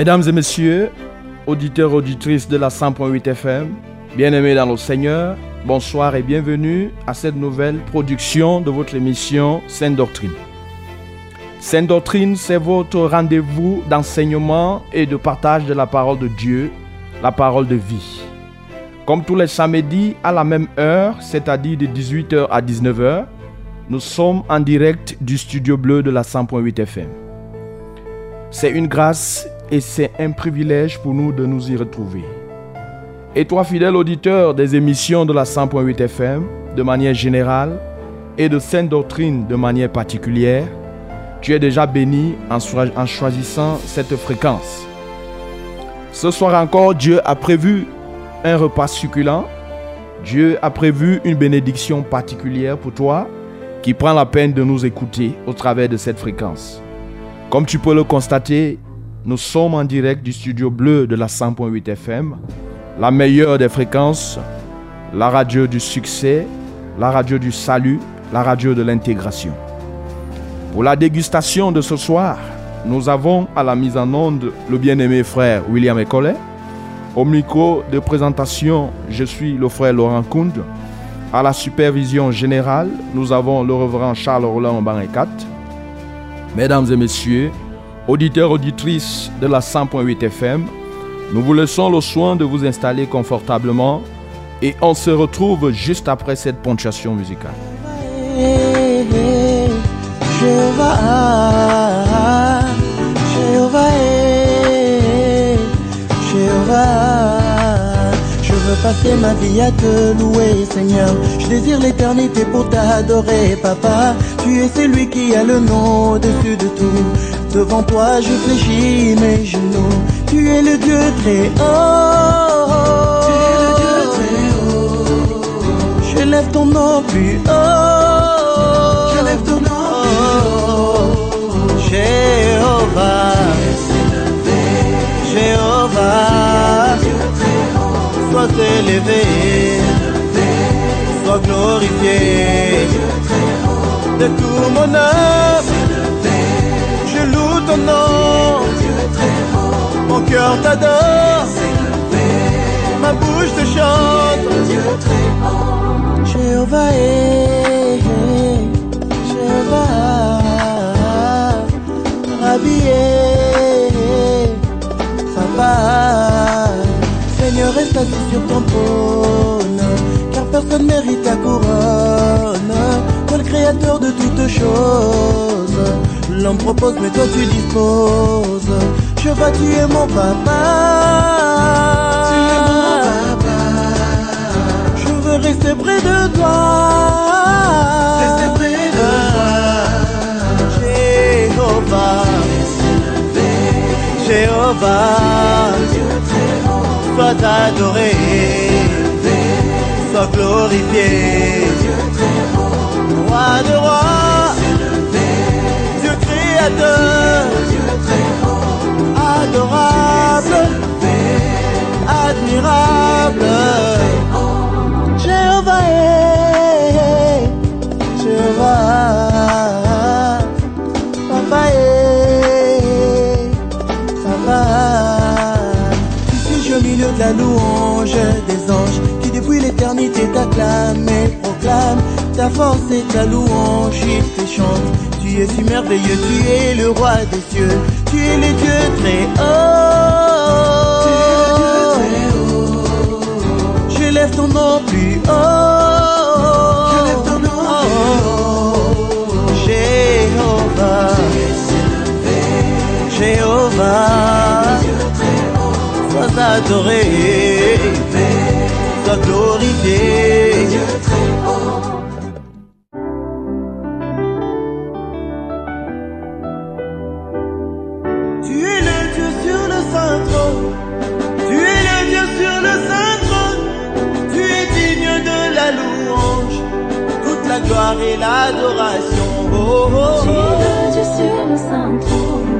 Mesdames et messieurs, auditeurs, auditrices de la 100.8 FM, bien-aimés dans le Seigneur, bonsoir et bienvenue à cette nouvelle production de votre émission Sainte Doctrine. Sainte Doctrine, c'est votre rendez-vous d'enseignement et de partage de la parole de Dieu, la parole de vie. Comme tous les samedis à la même heure, c'est-à-dire de 18h à 19h, nous sommes en direct du studio bleu de la 100.8 FM. C'est une grâce et c'est un privilège pour nous de nous y retrouver. Et toi, fidèle auditeur des émissions de la 100.8 FM, de manière générale, et de Sainte Doctrine de manière particulière, tu es déjà béni en, en choisissant cette fréquence. Ce soir encore, Dieu a prévu un repas succulent. Dieu a prévu une bénédiction particulière pour toi qui prend la peine de nous écouter au travers de cette fréquence. Comme tu peux le constater, nous sommes en direct du studio bleu de la 100.8 FM, la meilleure des fréquences, la radio du succès, la radio du salut, la radio de l'intégration. Pour la dégustation de ce soir, nous avons à la mise en onde le bien-aimé frère William Ecollet. Au micro de présentation, je suis le frère Laurent Kound. À la supervision générale, nous avons le reverend Charles Roland Barrecat. Mesdames et messieurs, auditeurs, auditrices de la 100.8 FM, nous vous laissons le soin de vous installer confortablement et on se retrouve juste après cette ponctuation musicale. Je veux passer ma vie à te louer, Seigneur. Je désire l'éternité pour t'adorer, Papa. Tu es celui qui a le nom au-dessus de tout. Devant toi, je fléchis mes genoux. Tu es le Dieu très haut. Tu es le Dieu très haut. Je lève ton nom plus haut. Je lève ton nom plus haut. Jéhovah. Jéhovah. Sois élevé. Sois glorifié. De tout mon âme Mon cœur t'adore. Ma bouche te chante. Jéhovah est, Jéhovah, Rabbi Papa. Seigneur, reste assis sur ton trône, personne mérite ta couronne. Toi le créateur de toutes choses. L'homme propose, mais toi tu disposes. Je vois, tu es mon papa. Tu es mon papa. Je veux rester près de toi. Rester près de toi. Jéhovah. Jéhovah. Sois adoré. Sois glorifié. Roi de roi. Dieu haut, adorable, admirable. Jéhovah Jéhovah, Papa Papa. Suis au milieu de la louange des anges depuis l'éternité t'acclament et proclament ta force et ta louange, ils te chantent. Tu es si merveilleux, tu es le roi des cieux, tu es le Dieu très haut. Tu es le Dieu très haut. Je lève ton nom plus haut. Je lève ton nom plus haut. Jéhovah. Jéhovah. Sois adoré. Tu es le Dieu sur le saint trône. Tu es le Dieu sur le saint trône. Tu es digne de la louange. Toute la gloire et l'adoration. Oh, oh, Tu es oh. le Dieu sur le saint trône.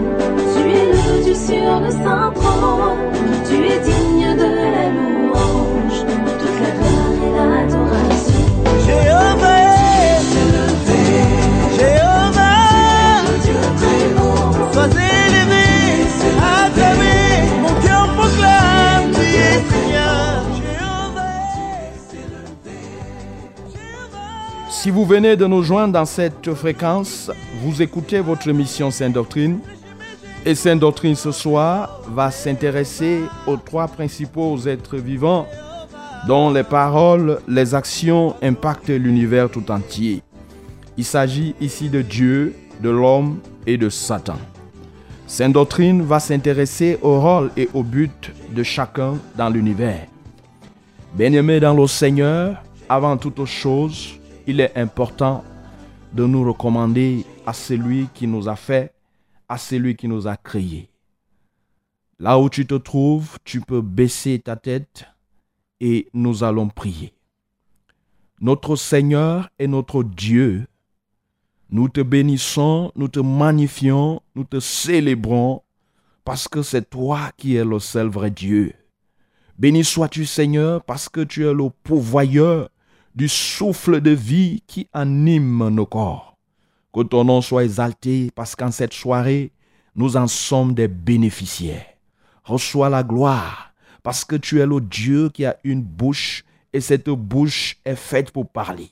Tu es le Dieu sur le saint trône. Tu es digne Si vous venez de nous joindre dans cette fréquence, vous écoutez votre émission Sainte Doctrine. Et Sainte Doctrine ce soir va s'intéresser aux trois principaux êtres vivants dont les paroles, les actions impactent l'univers tout entier. Il s'agit ici de Dieu, de l'homme et de Satan. Sainte Doctrine va s'intéresser au rôle et au but de chacun dans l'univers. Bien-aimés dans le Seigneur, avant toute chose, il est important de nous recommander à celui qui nous a fait, à celui qui nous a créés. Là où tu te trouves, tu peux baisser ta tête et nous allons prier. Notre Seigneur et notre Dieu, nous te bénissons, nous te magnifions, nous te célébrons, parce que c'est toi qui es le seul vrai Dieu. Béni sois-tu Seigneur, parce que tu es le pourvoyeur du souffle de vie qui anime nos corps. Que ton nom soit exalté, parce qu'en cette soirée, nous en sommes des bénéficiaires. Reçois la gloire, parce que tu es le Dieu qui a une bouche, et cette bouche est faite pour parler.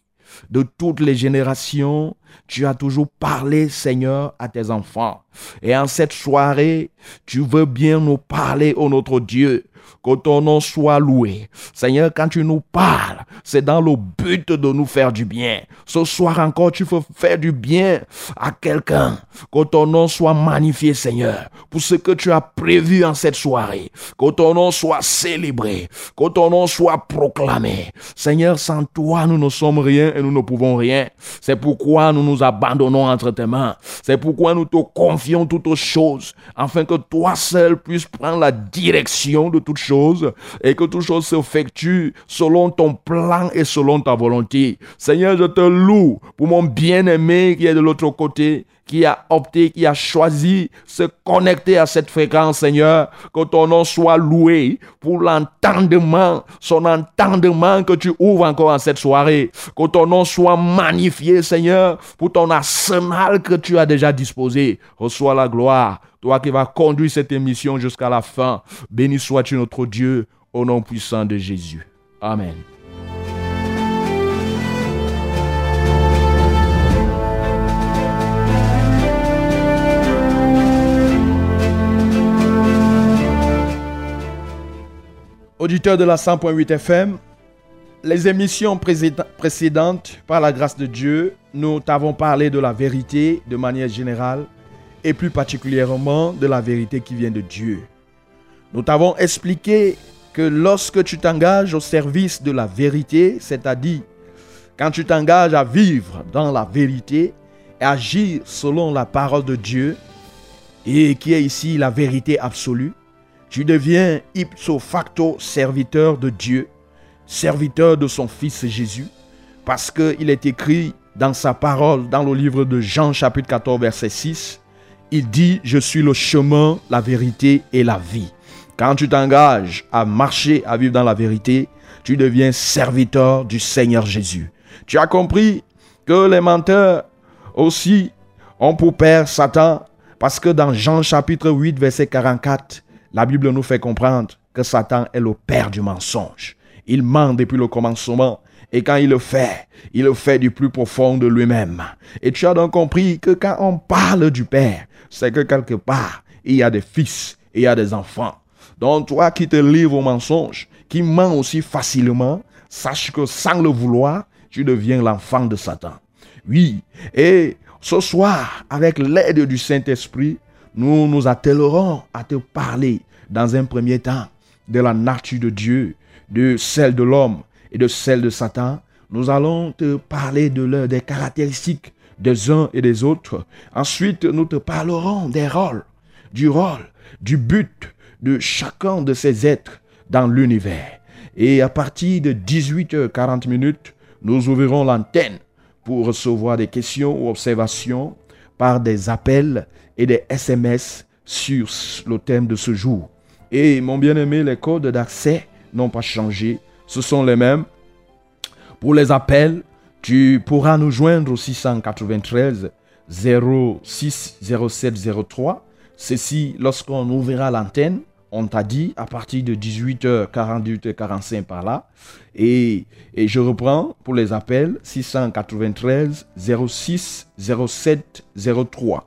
De toutes les générations, tu as toujours parlé, Seigneur, à tes enfants. Et en cette soirée, tu veux bien nous parler, ô notre Dieu. Que ton nom soit loué. Seigneur, quand tu nous parles, c'est dans le but de nous faire du bien. Ce soir encore, tu veux faire du bien à quelqu'un. Que ton nom soit magnifié, Seigneur, pour ce que tu as prévu en cette soirée. Que ton nom soit célébré. Que ton nom soit proclamé. Seigneur, sans toi, nous ne sommes rien et nous ne pouvons rien. C'est pourquoi nous nous abandonnons entre tes mains. C'est pourquoi nous te confions toutes choses, afin que toi seul puisses prendre la direction de toutes choses et que toutes choses s'effectuent selon ton plan et selon ta volonté. Seigneur, je te loue pour mon bien-aimé qui est de l'autre côté qui a opté, qui a choisi se connecter à cette fréquence, Seigneur. Que ton nom soit loué pour l'entendement, son entendement que tu ouvres encore en cette soirée. Que ton nom soit magnifié, Seigneur, pour ton arsenal que tu as déjà disposé. Reçois la gloire, toi qui vas conduire cette émission jusqu'à la fin. Béni sois-tu notre Dieu, au nom puissant de Jésus. Amen. Auditeurs de la 100.8 FM, les émissions précéd- précédentes, par la grâce de Dieu, nous t'avons parlé de la vérité de manière générale et plus particulièrement de la vérité qui vient de Dieu. Nous t'avons expliqué que lorsque tu t'engages au service de la vérité, c'est-à-dire quand tu t'engages à vivre dans la vérité et agir selon la parole de Dieu, et qui est ici la vérité absolue, tu deviens ipso facto serviteur de Dieu, serviteur de son Fils Jésus, parce qu'il est écrit dans sa parole, dans le livre de Jean chapitre 14 verset 6, il dit, je suis le chemin, la vérité et la vie. Quand tu t'engages à marcher, à vivre dans la vérité, tu deviens serviteur du Seigneur Jésus. Tu as compris que les menteurs aussi ont pour père Satan, parce que dans Jean chapitre 8 verset 44, la Bible nous fait comprendre que Satan est le père du mensonge. Il ment depuis le commencement. Et quand il le fait, il le fait du plus profond de lui-même. Et tu as donc compris que quand on parle du Père, c'est que quelque part, il y a des fils et il y a des enfants. Donc toi qui te livres au mensonge, qui ment aussi facilement, sache que sans le vouloir, tu deviens l'enfant de Satan. Oui, et ce soir, avec l'aide du Saint-Esprit, nous nous attellerons à te parler dans un premier temps de la nature de Dieu, de celle de l'homme et de celles de Satan. Nous allons te parler de des caractéristiques des uns et des autres. Ensuite, nous te parlerons des rôles, du rôle, du but de chacun de ces êtres dans l'univers. Et à partir de 18h40 minutes, nous ouvrirons l'antenne pour recevoir des questions ou observations par des appels et des SMS sur le thème de ce jour. Et mon bien-aimé, les codes d'accès n'ont pas changé. Ce sont les mêmes. Pour les appels, tu pourras nous joindre au 693 06 07 03. Ceci, lorsqu'on ouvrira l'antenne, on t'a dit à partir de 18h48 45 par là. Et, et, je reprends pour les appels 693 06 07 03.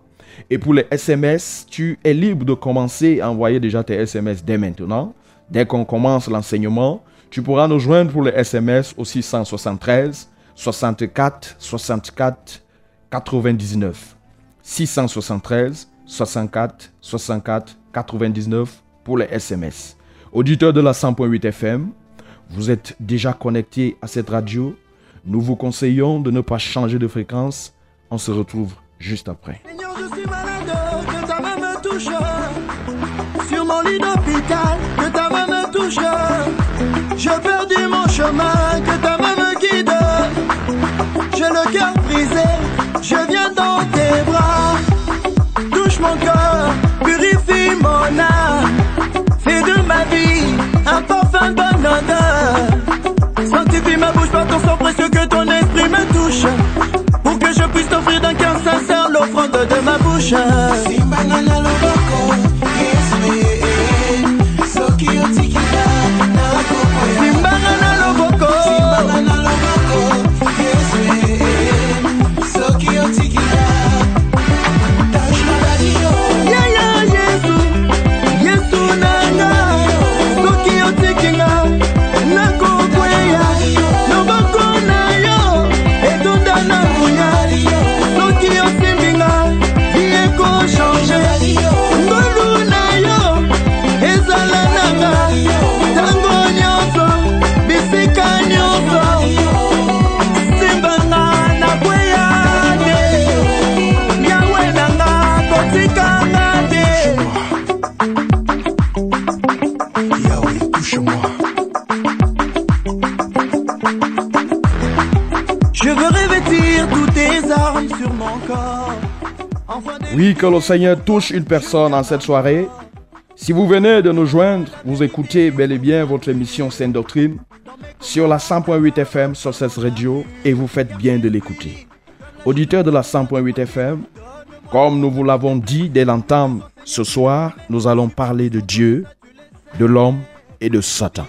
Et pour les SMS, tu es libre de commencer à envoyer déjà tes SMS dès maintenant. Dès qu'on commence l'enseignement, tu pourras nous joindre pour les SMS au 673 64 64 99. 673 64 64 99 pour les SMS. Auditeurs de la 100.8 FM, vous êtes déjà connectés à cette radio. Nous vous conseillons de ne pas changer de fréquence. On se retrouve juste après. Je viens dans tes bras. Touche mon cœur, purifie mon âme. Fais de ma vie un parfum bon odeur. Sanctifie ma bouche par ton sang précieux que ton esprit me touche. Pour que je puisse t'offrir d'un cœur sincère l'offrande de ma bouche. Que le Seigneur touche une personne en cette soirée. Si vous venez de nous joindre, vous écoutez bel et bien votre émission Sainte Doctrine sur la 100.8 FM sur cette radio et vous faites bien de l'écouter. Auditeurs de la 100.8 FM, comme nous vous l'avons dit dès l'entame, ce soir, nous allons parler de Dieu, de l'homme et de Satan.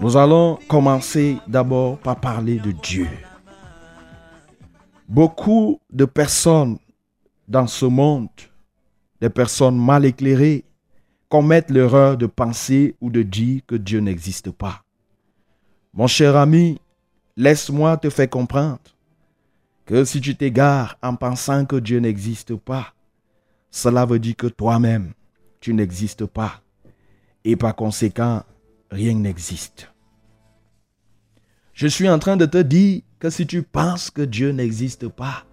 Nous allons commencer d'abord par parler de Dieu. Beaucoup de personnes dans ce monde, des personnes mal éclairées, commettent l'erreur de penser ou de dire que Dieu n'existe pas. Mon cher ami, laisse-moi te faire comprendre que si tu t'égares en pensant que Dieu n'existe pas, cela veut dire que toi-même, tu n'existes pas. Et par conséquent, rien n'existe. Je suis en train de te dire que si tu penses que Dieu n'existe pas,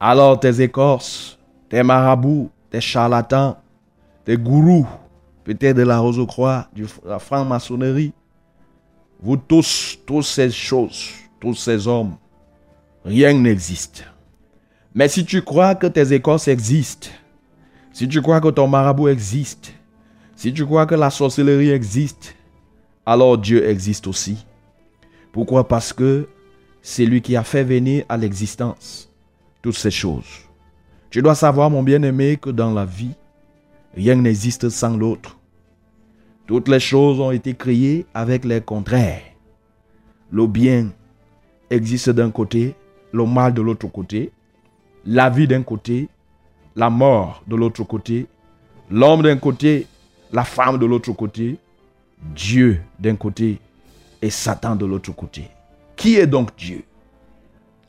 alors tes écorces, tes marabouts, tes charlatans, tes gourous, peut-être de la Rose-Croix, de la franc-maçonnerie, vous tous, toutes ces choses, tous ces hommes, rien n'existe. Mais si tu crois que tes écorces existent, si tu crois que ton marabout existe, si tu crois que la sorcellerie existe, alors Dieu existe aussi. Pourquoi? Parce que c'est lui qui a fait venir à l'existence toutes ces choses. Tu dois savoir, mon bien-aimé, que dans la vie, rien n'existe sans l'autre. Toutes les choses ont été créées avec les contraires. Le bien existe d'un côté, le mal de l'autre côté, la vie d'un côté, la mort de l'autre côté, l'homme d'un côté, la femme de l'autre côté, Dieu d'un côté et Satan de l'autre côté. Qui est donc Dieu?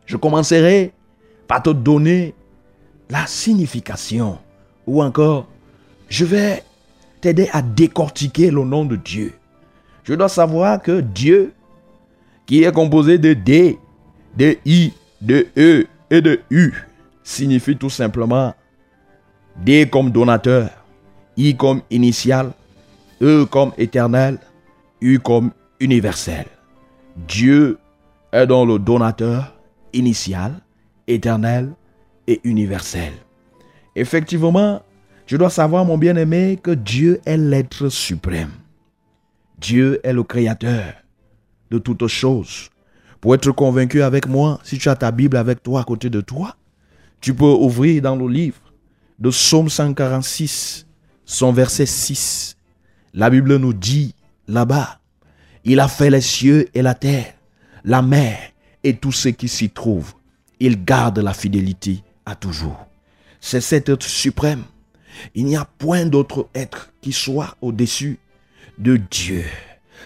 Je commencerai par te donner la signification. Ou encore je vais t'aider à décortiquer le nom de Dieu. Je dois savoir que Dieu, qui est composé de D, de I, de E et de U, signifie tout simplement D comme donateur, I comme initial, E comme éternel, U comme universel. Dieu est dans le donateur initial, éternel et universel. Effectivement, je dois savoir, mon bien-aimé, que Dieu est l'être suprême. Dieu est le créateur de toutes choses. Pour être convaincu avec moi, si tu as ta Bible avec toi à côté de toi, tu peux ouvrir dans le livre de Psaume 146, son verset 6. La Bible nous dit là-bas, il a fait les cieux et la terre, la mer et tout ce qui s'y trouve. Il garde la fidélité à toujours. C'est cet être suprême. Il n'y a point d'autre être qui soit au-dessus de Dieu.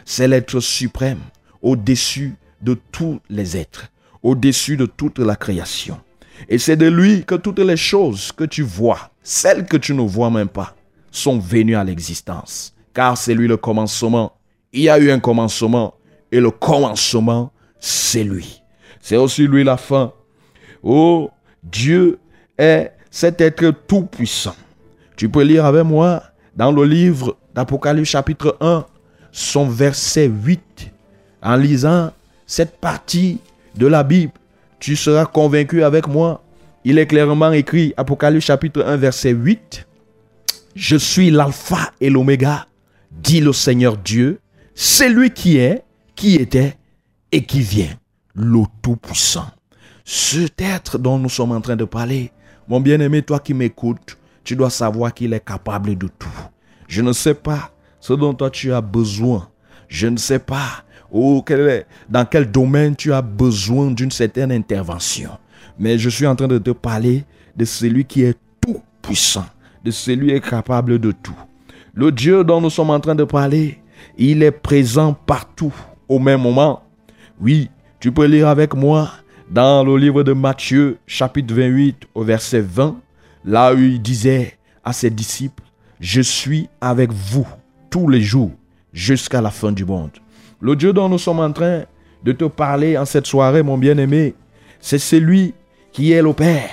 C'est l'être suprême, au-dessus de tous les êtres, au-dessus de toute la création. Et c'est de lui que toutes les choses que tu vois, celles que tu ne vois même pas, sont venues à l'existence. Car c'est lui le commencement. Il y a eu un commencement et le commencement, c'est lui. C'est aussi lui la fin. Oh, Dieu est cet être tout-puissant. Tu peux lire avec moi dans le livre d'Apocalypse chapitre 1, son verset 8. En lisant cette partie de la Bible, tu seras convaincu avec moi. Il est clairement écrit, Apocalypse chapitre 1, verset 8. Je suis l'alpha et l'oméga, dit le Seigneur Dieu, c'est lui qui est, qui était et qui vient, le Tout-Puissant. Cet être dont nous sommes en train de parler, mon bien-aimé, toi qui m'écoutes, tu dois savoir qu'il est capable de tout. Je ne sais pas ce dont toi tu as besoin. Je ne sais pas oh, dans quel domaine tu as besoin d'une certaine intervention. Mais je suis en train de te parler de celui qui est tout puissant, de celui qui est capable de tout. Le Dieu dont nous sommes en train de parler, il est présent partout au même moment. Oui, tu peux lire avec moi dans le livre de Matthieu, chapitre 28, au verset 20, là où il disait à ses disciples, Je suis avec vous tous les jours jusqu'à la fin du monde. Le Dieu dont nous sommes en train de te parler en cette soirée, mon bien-aimé, c'est celui qui est le Père,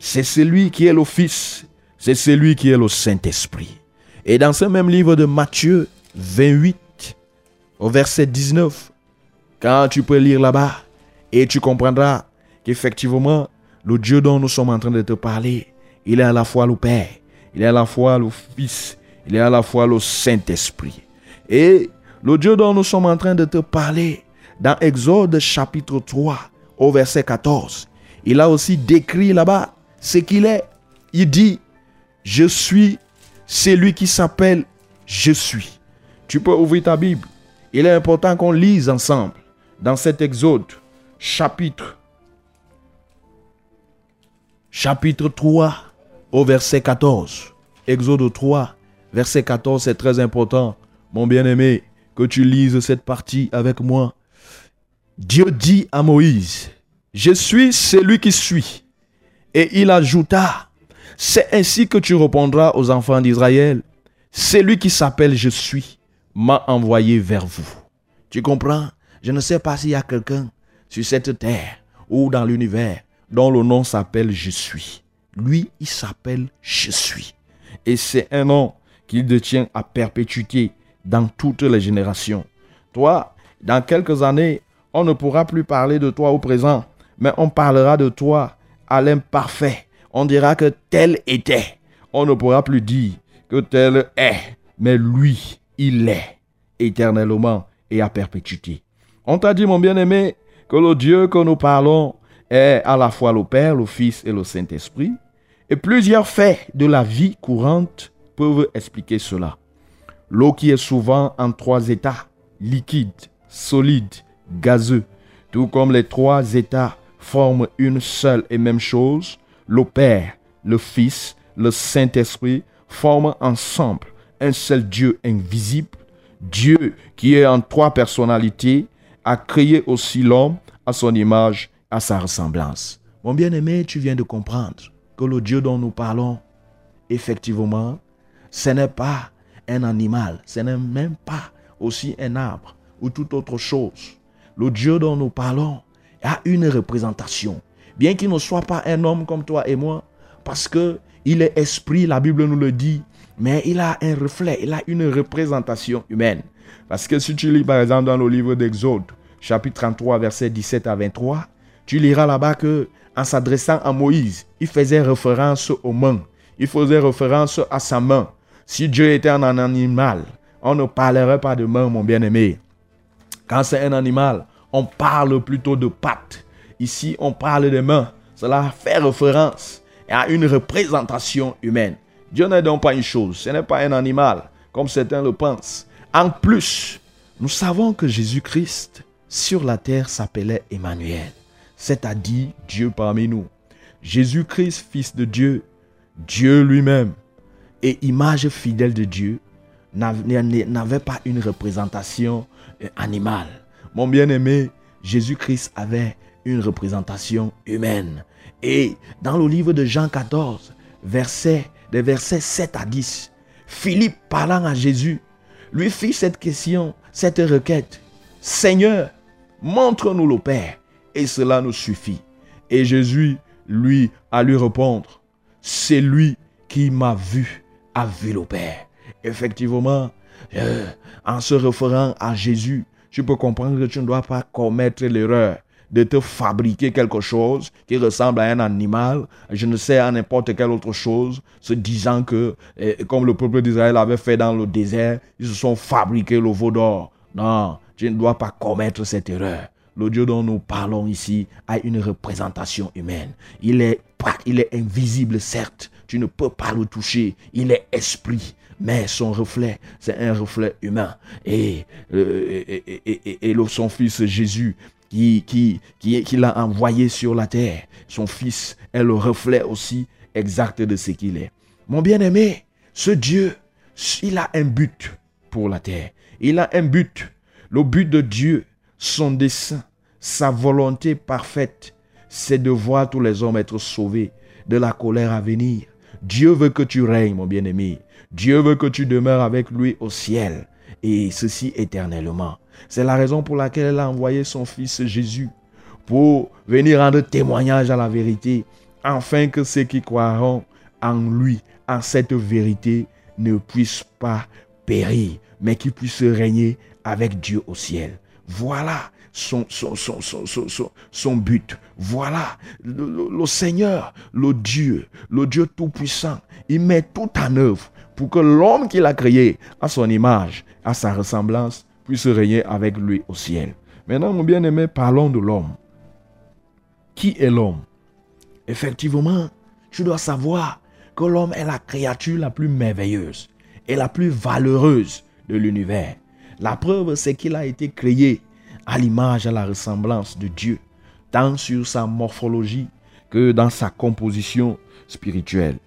c'est celui qui est le Fils, c'est celui qui est le Saint-Esprit. Et dans ce même livre de Matthieu 28, au verset 19, quand tu peux lire là-bas, et tu comprendras qu'effectivement, le Dieu dont nous sommes en train de te parler, il est à la fois le Père, il est à la fois le Fils, il est à la fois le Saint-Esprit. Et le Dieu dont nous sommes en train de te parler, dans Exode chapitre 3, au verset 14, il a aussi décrit là-bas ce qu'il est. Il dit, je suis celui qui s'appelle Je suis. Tu peux ouvrir ta Bible. Il est important qu'on lise ensemble dans cet Exode chapitre chapitre 3 au verset 14. Exode 3, verset 14, c'est très important, mon bien-aimé, que tu lises cette partie avec moi. Dieu dit à Moïse, je suis celui qui suis. Et il ajouta, c'est ainsi que tu répondras aux enfants d'Israël, celui qui s'appelle je suis m'a envoyé vers vous. Tu comprends? Je ne sais pas s'il y a quelqu'un sur cette terre ou dans l'univers dont le nom s'appelle Je suis. Lui, il s'appelle Je suis. Et c'est un nom qu'il détient à perpétuité dans toutes les générations. Toi, dans quelques années, on ne pourra plus parler de toi au présent, mais on parlera de toi à l'imparfait. On dira que tel était. On ne pourra plus dire que tel est, mais lui, il est éternellement et à perpétuité. On t'a dit, mon bien-aimé, que le Dieu que nous parlons est à la fois le Père, le Fils et le Saint-Esprit. Et plusieurs faits de la vie courante peuvent expliquer cela. L'eau qui est souvent en trois états, liquide, solide, gazeux, tout comme les trois états forment une seule et même chose, le Père, le Fils, le Saint-Esprit forment ensemble un seul Dieu invisible, Dieu qui est en trois personnalités, a créé aussi l'homme à son image, à sa ressemblance. Mon bien-aimé, tu viens de comprendre que le Dieu dont nous parlons, effectivement, ce n'est pas un animal, ce n'est même pas aussi un arbre ou toute autre chose. Le Dieu dont nous parlons a une représentation. Bien qu'il ne soit pas un homme comme toi et moi, parce que il est esprit, la Bible nous le dit, mais il a un reflet, il a une représentation humaine. Parce que si tu lis par exemple dans le livre d'Exode, chapitre 33, verset 17 à 23, tu liras là-bas que en s'adressant à Moïse, il faisait référence aux mains, il faisait référence à sa main. Si Dieu était un animal, on ne parlerait pas de main, mon bien-aimé. Quand c'est un animal, on parle plutôt de pattes. Ici, on parle de mains. Cela fait référence à une représentation humaine. Dieu n'est donc pas une chose, ce n'est pas un animal, comme certains le pensent. En plus, nous savons que Jésus-Christ sur la terre s'appelait Emmanuel, c'est-à-dire Dieu parmi nous. Jésus-Christ, fils de Dieu, Dieu lui-même, et image fidèle de Dieu, n'avait pas une représentation euh, animale. Mon bien-aimé, Jésus-Christ avait une représentation humaine. Et dans le livre de Jean 14, verset, des versets 7 à 10, Philippe parlant à Jésus, lui fit cette question, cette requête. Seigneur, montre-nous le Père, et cela nous suffit. Et Jésus, lui, a lui répondre, c'est lui qui m'a vu, a vu le Père. Effectivement, en se référant à Jésus, tu peux comprendre que tu ne dois pas commettre l'erreur de te fabriquer quelque chose qui ressemble à un animal, je ne sais, à n'importe quelle autre chose, se disant que, eh, comme le peuple d'Israël avait fait dans le désert, ils se sont fabriqués le veau d'or. Non, tu ne dois pas commettre cette erreur. Le Dieu dont nous parlons ici a une représentation humaine. Il est, il est invisible, certes. Tu ne peux pas le toucher. Il est esprit mais son reflet, c'est un reflet humain. Et, euh, son fils Jésus qui, qui, qui, qui l'a envoyé sur la terre. Son Fils est le reflet aussi exact de ce qu'il est. Mon bien-aimé, ce Dieu, il a un but pour la terre. Il a un but. Le but de Dieu, son dessein, sa volonté parfaite, c'est de voir tous les hommes être sauvés de la colère à venir. Dieu veut que tu règnes, mon bien-aimé. Dieu veut que tu demeures avec lui au ciel, et ceci éternellement. C'est la raison pour laquelle elle a envoyé son fils Jésus pour venir rendre témoignage à la vérité, afin que ceux qui croiront en lui, en cette vérité, ne puissent pas périr, mais qu'ils puissent régner avec Dieu au ciel. Voilà son, son, son, son but. Voilà le, Seigneur, le Dieu, le Dieu Tout-Puissant. Il met tout en œuvre pour que l'homme qu'il a créé à son image, à sa ressemblance, puisse régner avec lui au ciel. Maintenant, mon bien-aimé, parlons de l'homme. Qui est l'homme? Effectivement, tu dois savoir que l'homme est la créature la plus merveilleuse et la plus valeureuse de l'univers. La preuve, c'est qu'il a été créé à l'image, à la ressemblance de Dieu, tant sur sa morphologie que dans sa composition spirituelle.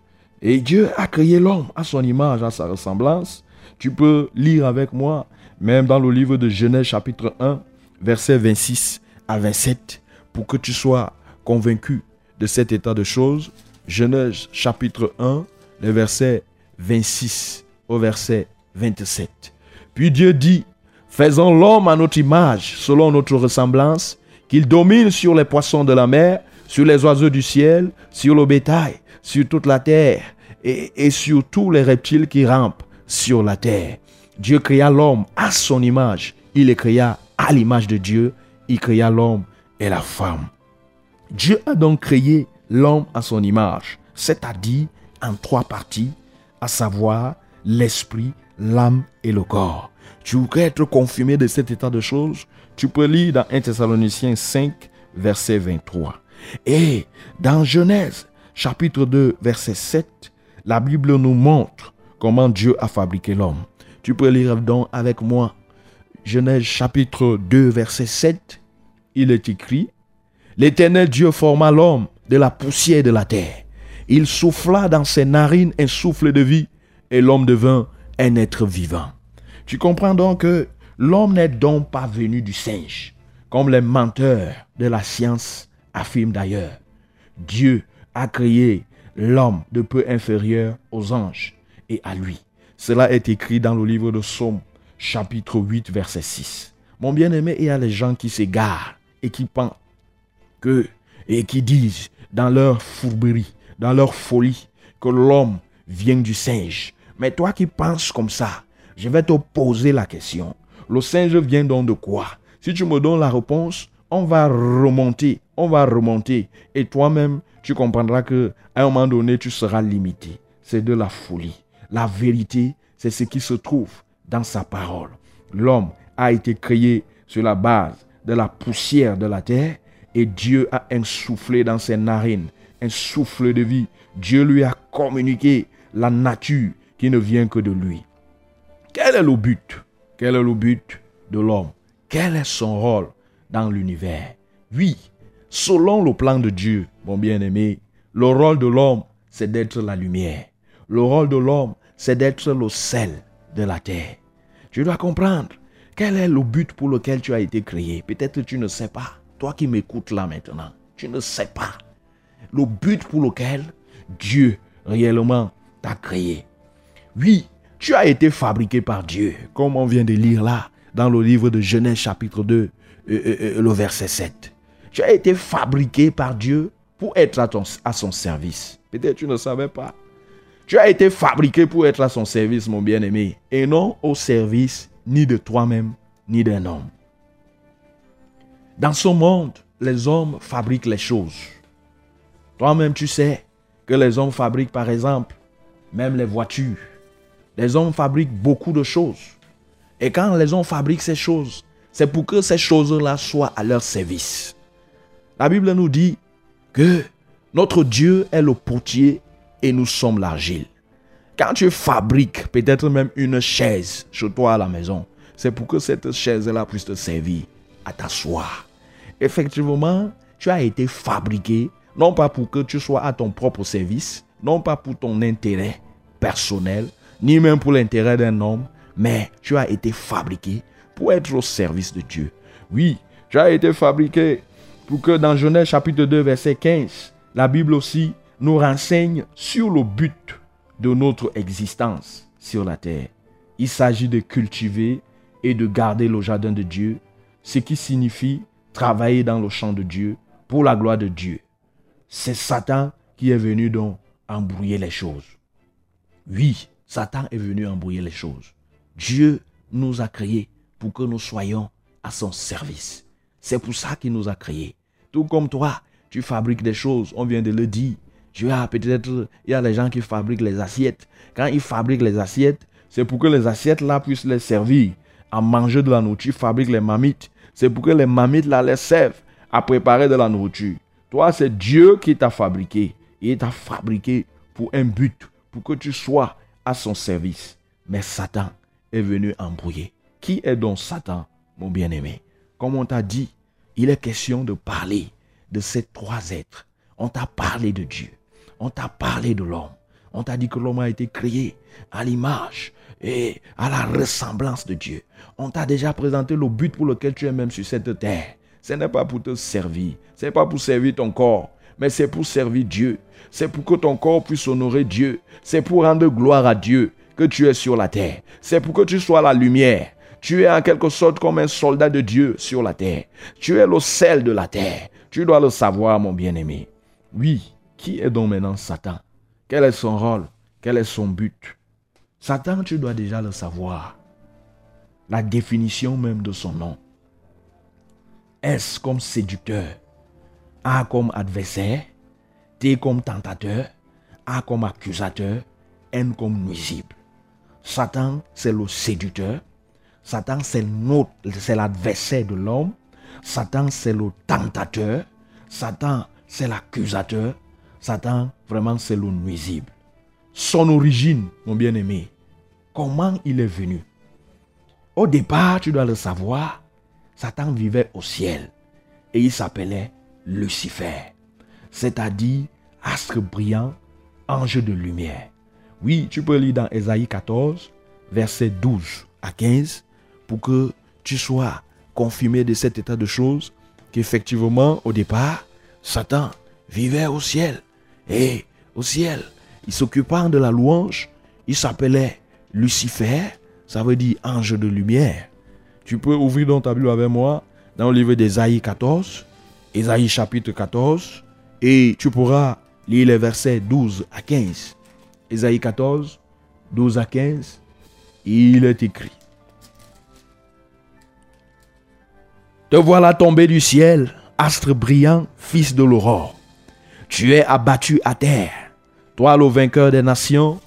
Et Dieu a créé l'homme à son image, à sa ressemblance. Tu peux lire avec moi même dans le livre de Genèse chapitre 1, versets 26 à 27, pour que tu sois convaincu de cet état de choses. Genèse chapitre 1, le verset 26 au verset 27. Puis Dieu dit, faisons l'homme à notre image, selon notre ressemblance, qu'il domine sur les poissons de la mer, sur les oiseaux du ciel, sur le bétail, sur toute la terre, et, sur tous les reptiles qui rampent sur la terre. Dieu créa l'homme à son image. Il les créa à l'image de Dieu. Il créa l'homme et la femme. Dieu a donc créé l'homme à son image, c'est-à-dire en trois parties, à savoir l'esprit, l'âme et le corps. Tu voudrais être confirmé de cet état de choses Tu peux lire dans 1 Thessaloniciens 5, verset 23. Et dans Genèse, chapitre 2, verset 7, la Bible nous montre comment Dieu a fabriqué l'homme. Tu peux lire donc avec moi Genèse chapitre 2 verset 7. Il est écrit, L'Éternel Dieu forma l'homme de la poussière de la terre. Il souffla dans ses narines un souffle de vie et l'homme devint un être vivant. Tu comprends donc que l'homme n'est donc pas venu du singe, comme les menteurs de la science affirment d'ailleurs. Dieu a créé l'homme de peu inférieur aux anges et à lui. Cela est écrit dans le livre de Psaume, chapitre 8, verset 6. Mon bien-aimé, il y a les gens qui s'égarent et qui pensent que, et qui disent dans leur fourberie, dans leur folie, que l'homme vient du singe. Mais toi qui penses comme ça, je vais te poser la question. Le singe vient donc de quoi? Si tu me donnes la réponse, on va remonter, on va remonter. Et toi-même, tu comprendras que à un moment donné, tu seras limité. C'est de la folie. La vérité, c'est ce qui se trouve dans sa parole. L'homme a été créé sur la base de la poussière de la terre et Dieu a insoufflé dans ses narines un souffle de vie. Dieu lui a communiqué la nature qui ne vient que de lui. Quel est le but? Quel est le but de l'homme? Quel est son rôle dans l'univers? Oui, selon le plan de Dieu, mon bien-aimé, le rôle de l'homme, c'est d'être la lumière. Le rôle de l'homme, c'est d'être le sel de la terre. Tu dois comprendre quel est le but pour lequel tu as été créé? Peut-être tu ne sais pas. Toi qui m'écoutes là maintenant, tu ne sais pas le but pour lequel Dieu réellement t'a créé. Oui, tu as été fabriqué par Dieu, comme on vient de lire là dans le livre de Genèse chapitre 2, euh, euh, euh, le verset 7. Tu as été fabriqué par Dieu pour être à, à son service. Peut-être tu ne savais pas. Tu as été fabriqué pour être à son service, mon bien-aimé, et non au service ni de toi-même, ni d'un homme. Dans ce monde, les hommes fabriquent les choses. Toi-même, tu sais que les hommes fabriquent, par exemple, même les voitures. Les hommes fabriquent beaucoup de choses. Et quand les hommes fabriquent ces choses, c'est pour que ces choses-là soient à leur service. La Bible nous dit que notre Dieu est le potier et nous sommes l'argile. Quand tu fabriques peut-être même une chaise chez toi à la maison, c'est pour que cette chaise-là puisse te servir à t'asseoir. Effectivement, tu as été fabriqué non pas pour que tu sois à ton propre service, non pas pour ton intérêt personnel, ni même pour l'intérêt d'un homme, mais tu as été fabriqué pour être au service de Dieu. Oui, tu as été fabriqué pour que dans Genèse chapitre 2 verset 15, la Bible aussi nous renseigne sur le but de notre existence sur la terre. Il s'agit de cultiver et de garder le jardin de Dieu, ce qui signifie travailler dans le champ de Dieu pour la gloire de Dieu c'est Satan qui est venu donc embrouiller les choses. Oui, Satan est venu embrouiller les choses. Dieu nous a créés pour que nous soyons à son service. C'est pour ça qu'il nous a créés. Tout comme toi, tu fabriques des choses, on vient de le dire. Tu as peut-être, il y a les gens qui fabriquent les assiettes. Quand ils fabriquent les assiettes, c'est pour que les assiettes là puissent les servir à manger de la nourriture. Ils fabriquent les mamites. C'est pour que les mamites là les servent à préparer de la nourriture. Toi, c'est Dieu qui t'a fabriqué. Il t'a fabriqué pour un but, pour que tu sois à son service. Mais Satan est venu embrouiller. Qui est donc Satan, mon bien-aimé? Comme on t'a dit, il est question de parler de ces trois êtres. On t'a parlé de Dieu. On t'a parlé de l'homme. On t'a dit que l'homme a été créé à l'image et à la ressemblance de Dieu. On t'a déjà présenté le but pour lequel tu es même sur cette terre. Ce n'est pas pour te servir. Ce n'est pas pour servir ton corps. Mais c'est pour servir Dieu. C'est pour que ton corps puisse honorer Dieu. C'est pour rendre gloire à Dieu que tu es sur la terre. C'est pour que tu sois la lumière. Tu es en quelque sorte comme un soldat de Dieu sur la terre. Tu es le sel de la terre. Tu dois le savoir, mon bien-aimé. Oui, qui est donc maintenant Satan? Quel est son rôle? Quel est son but? Satan, tu dois déjà le savoir. La définition même de son nom. S comme séducteur, A comme adversaire, T comme tentateur, A comme accusateur, N comme nuisible. Satan, c'est le séducteur. Satan, c'est l'adversaire de l'homme. Satan, c'est le tentateur. Satan, c'est l'accusateur. Satan, vraiment, c'est le nuisible. Son origine, mon bien-aimé, comment il est venu? Au départ, tu dois le savoir, Satan vivait au ciel et il s'appelait Lucifer, c'est-à-dire astre brillant, ange de lumière. Oui, tu peux lire dans Ésaïe 14, versets 12 à 15, pour que tu sois confirmé de cet état de choses, qu'effectivement, au départ, Satan vivait au ciel. Et au ciel, il s'occupant de la louange, il s'appelait Lucifer, ça veut dire ange de lumière. Tu peux ouvrir dans ta avec moi dans le livre d'Ésaïe 14, Ésaïe chapitre 14, et tu pourras lire les versets 12 à 15. Ésaïe 14, 12 à 15, il est écrit. Te voilà tombé du ciel, astre brillant, fils de l'aurore. Tu es abattu à terre, toi le vainqueur des nations.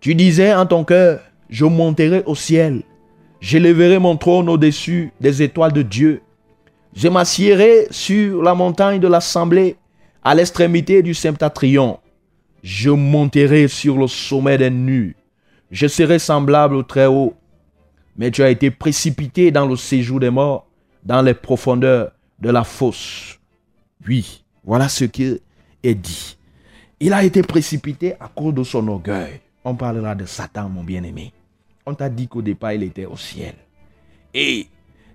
Tu disais en ton cœur, je monterai au ciel, j'élèverai mon trône au-dessus des étoiles de Dieu. Je m'assierai sur la montagne de l'assemblée, à l'extrémité du septentrion. Je monterai sur le sommet des nues. Je serai semblable au Très-Haut. Mais tu as été précipité dans le séjour des morts, dans les profondeurs de la fosse. Oui, voilà ce qui est dit. Il a été précipité à cause de son orgueil. On parlera de Satan, mon bien-aimé. On t'a dit qu'au départ, il était au ciel. Et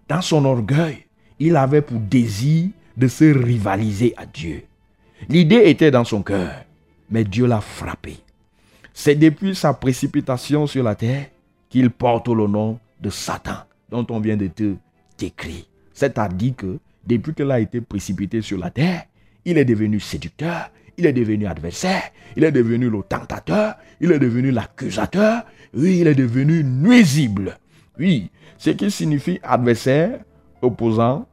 dans son orgueil, il avait pour désir de se rivaliser à Dieu. L'idée était dans son cœur, mais Dieu l'a frappé. C'est depuis sa précipitation sur la terre qu'il porte le nom de Satan, dont on vient de te décrire. C'est-à-dire que depuis qu'il a été précipité sur la terre, il est devenu séducteur, il est devenu adversaire, il est devenu le tentateur, il est devenu l'accusateur, oui, il est devenu nuisible. Oui, ce qui signifie adversaire, opposant.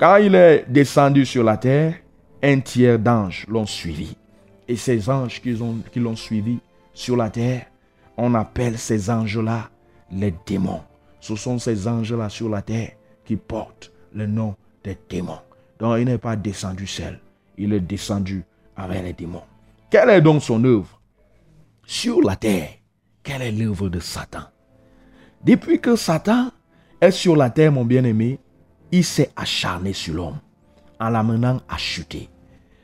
Quand il est descendu sur la terre, un tiers d'anges l'ont suivi. Et ces anges qui l'ont suivi sur la terre, on appelle ces anges-là les démons. Ce sont ces anges-là sur la terre qui portent le nom des démons. Donc il n'est pas descendu seul, il est descendu avec les démons. Quelle est donc son œuvre Sur la terre, quelle est l'œuvre de Satan? Depuis que Satan est sur la terre, mon bien-aimé, il s'est acharné sur l'homme en l'amenant à chuter.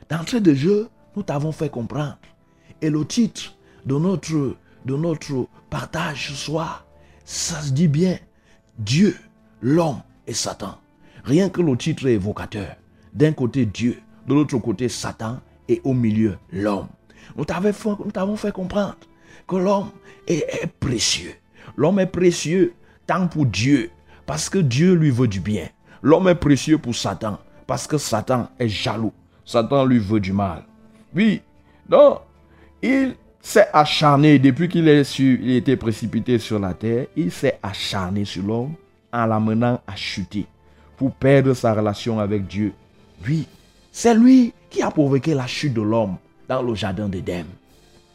D'entrée de jeu, nous t'avons fait comprendre. Et le titre de notre, partage ce soir, ça se dit bien Dieu, l'homme et Satan. Rien que le titre est évocateur. D'un côté Dieu, de l'autre côté Satan et au milieu l'homme. Nous t'avons fait comprendre que l'homme est, est précieux. L'homme est précieux tant pour Dieu, parce que Dieu lui veut du bien. L'homme est précieux pour Satan, parce que Satan est jaloux. Satan lui veut du mal. Oui, donc, il s'est acharné depuis qu'il il était précipité sur la terre, il s'est acharné sur l'homme en l'amenant à chuter pour perdre sa relation avec Dieu. Oui, c'est lui qui a provoqué la chute de l'homme dans le jardin d'Éden.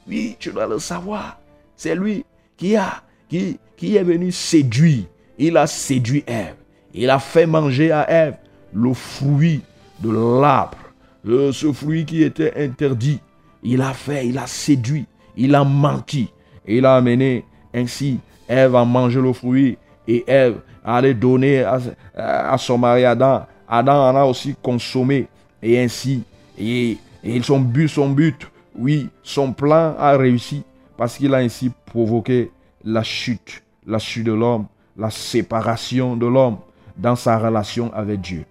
Oui, tu dois le savoir. C'est lui qui a qui, qui est venu séduire. Il a séduit Ève. Il a fait manger à Ève le fruit de l'arbre, ce fruit qui était interdit. Il a fait, il a séduit, il a menti. Il a amené ainsi Ève à manger le fruit et Ève a allé donner à, son mari Adam. Adam en a aussi consommé et ainsi, et, et ils ont bu son but. Oui, son plan a réussi parce qu'il a ainsi provoqué la chute, la chute de l'homme, la séparation de l'homme dans sa relation avec Dieu.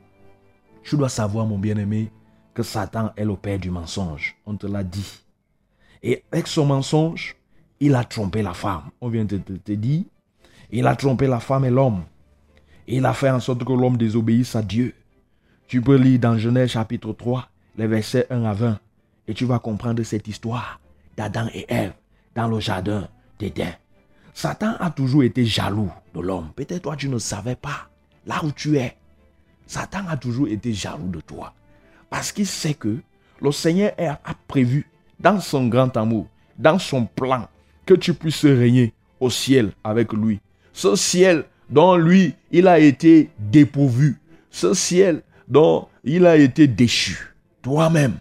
Tu dois savoir, mon bien-aimé, que Satan est le père du mensonge. On te l'a dit. Et avec son mensonge, il a trompé la femme. On vient de te, dire. Il a trompé la femme et l'homme. Il a fait en sorte que l'homme désobéisse à Dieu. Tu peux lire dans Genèse chapitre 3, les versets 1 à 20. Et tu vas comprendre cette histoire d'Adam et Ève dans le jardin d'Éden. Satan a toujours été jaloux de l'homme. Peut-être toi tu ne savais pas. Là où tu es, Satan a toujours été jaloux de toi. Parce qu'il sait que le Seigneur a prévu dans son grand amour, dans son plan, que tu puisses régner au ciel avec lui. Ce ciel dont lui, il a été dépourvu. Ce ciel dont il a été déchu. Toi-même,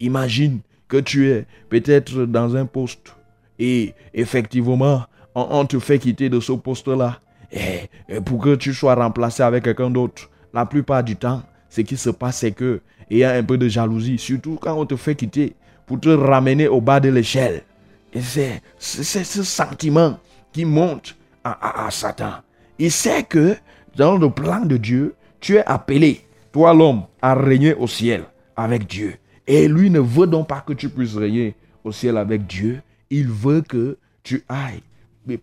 imagine que tu es peut-être dans un poste et effectivement, on, te fait quitter de ce poste-là et, pour que tu sois remplacé avec quelqu'un d'autre. La plupart du temps, ce qui se passe, c'est que il y a un peu de jalousie, surtout quand on te fait quitter pour te ramener au bas de l'échelle. Et c'est ce sentiment qui monte à, à, Satan. Il sait que dans le plan de Dieu, tu es appelé, toi l'homme, à régner au ciel avec Dieu. Et lui ne veut donc pas que tu puisses régner au ciel avec Dieu. Il veut que tu ailles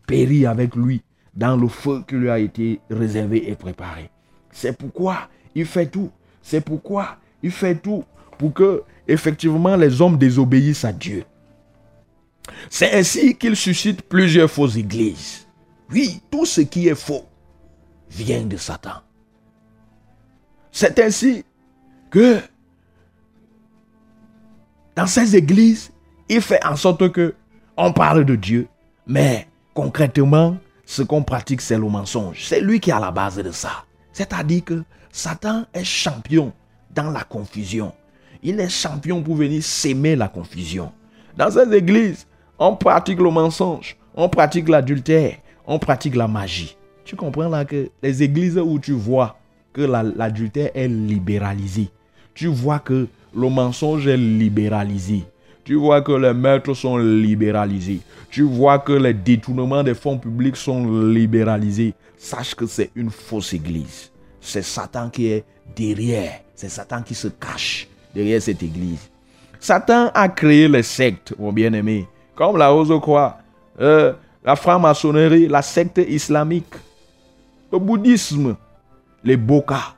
périr avec lui dans le feu qui lui a été réservé et préparé. C'est pourquoi il fait tout. C'est pourquoi il fait tout pour que effectivement les hommes désobéissent à Dieu. C'est ainsi qu'il suscite plusieurs fausses églises. Oui, tout ce qui est faux vient de Satan. C'est ainsi que dans ces églises, il fait en sorte que on parle de Dieu, mais concrètement, ce qu'on pratique, c'est le mensonge. C'est lui qui est à la base de ça. C'est-à-dire que Satan est champion dans la confusion. Il est champion pour venir s'aimer la confusion. Dans ces églises, on pratique le mensonge, on pratique l'adultère, on pratique la magie. Tu comprends là que les églises où tu vois que l'adultère est libéralisé, tu vois que le mensonge est libéralisé, tu vois que les meurtres sont libéralisés, tu vois que les détournements des fonds publics sont libéralisés, sache que c'est une fausse église. C'est Satan qui est derrière, c'est Satan qui se cache derrière cette église. Satan a créé les sectes, mon bien-aimé comme la rose euh, la franc-maçonnerie, la secte islamique, le bouddhisme, les bokas.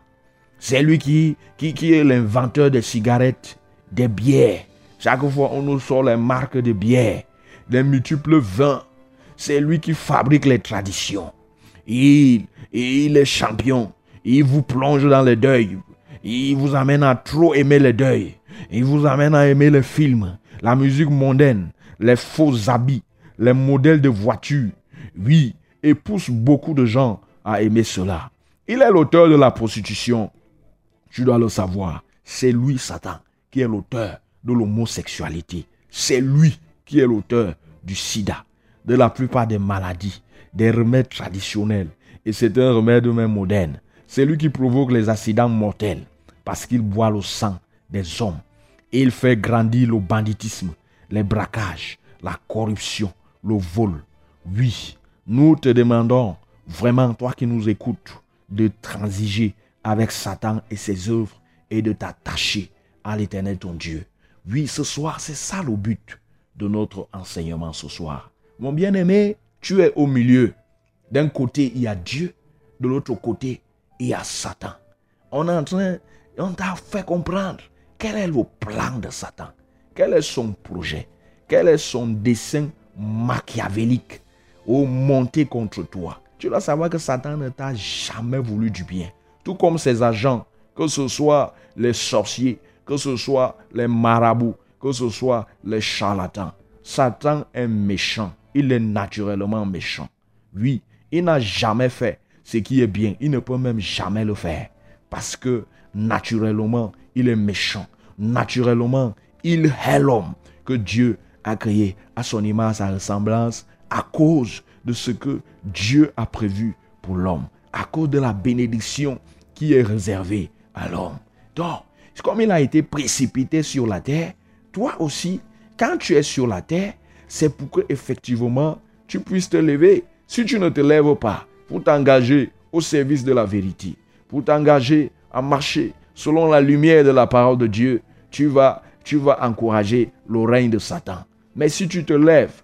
C'est lui qui, qui est l'inventeur des cigarettes, des bières. Chaque fois, on nous sort les marques de bières, des multiples vins. C'est lui qui fabrique les traditions. Il, est champion. Il vous plonge dans le deuil. Il vous amène à trop aimer le deuil. Il vous amène à aimer le film, la musique mondaine, les faux habits, les modèles de voitures. Oui, et pousse beaucoup de gens à aimer cela. Il est l'auteur de la prostitution. Tu dois le savoir. C'est lui, Satan, qui est l'auteur de l'homosexualité. C'est lui qui est l'auteur du sida, de la plupart des maladies, des remèdes traditionnels. Et c'est un remède même moderne. C'est lui qui provoque les accidents mortels parce qu'il boit le sang des hommes. Il fait grandir le banditisme, les braquages, la corruption, le vol. Oui, nous te demandons vraiment, toi qui nous écoutes, de transiger avec Satan et ses œuvres et de t'attacher à l'éternel ton Dieu. Oui, ce soir, c'est ça le but de notre enseignement ce soir. Mon bien-aimé, tu es au milieu. D'un côté, il y a Dieu, de l'autre côté, il y a Satan. On est en train, on t'a fait comprendre quel est le plan de Satan, quel est son projet, quel est son dessein machiavélique ou monté contre toi? Tu dois savoir que Satan ne t'a jamais voulu du bien. Tout comme ses agents, que ce soit les sorciers, que ce soit les marabouts, que ce soit les charlatans. Satan est méchant. Il est naturellement méchant. Oui, il n'a jamais fait ce qui est bien. Il ne peut même jamais le faire. Parce que naturellement, il est méchant naturellement, il est l'homme que Dieu a créé à son image, à sa ressemblance, à cause de ce que Dieu a prévu pour l'homme, à cause de la bénédiction qui est réservée à l'homme. Donc, comme il a été précipité sur la terre, toi aussi, quand tu es sur la terre, c'est pour que effectivement tu puisses te lever. Si tu ne te lèves pas pour t'engager au service de la vérité, pour t'engager à marcher selon la lumière de la parole de Dieu, tu vas, tu vas encourager le règne de Satan. Mais si tu te lèves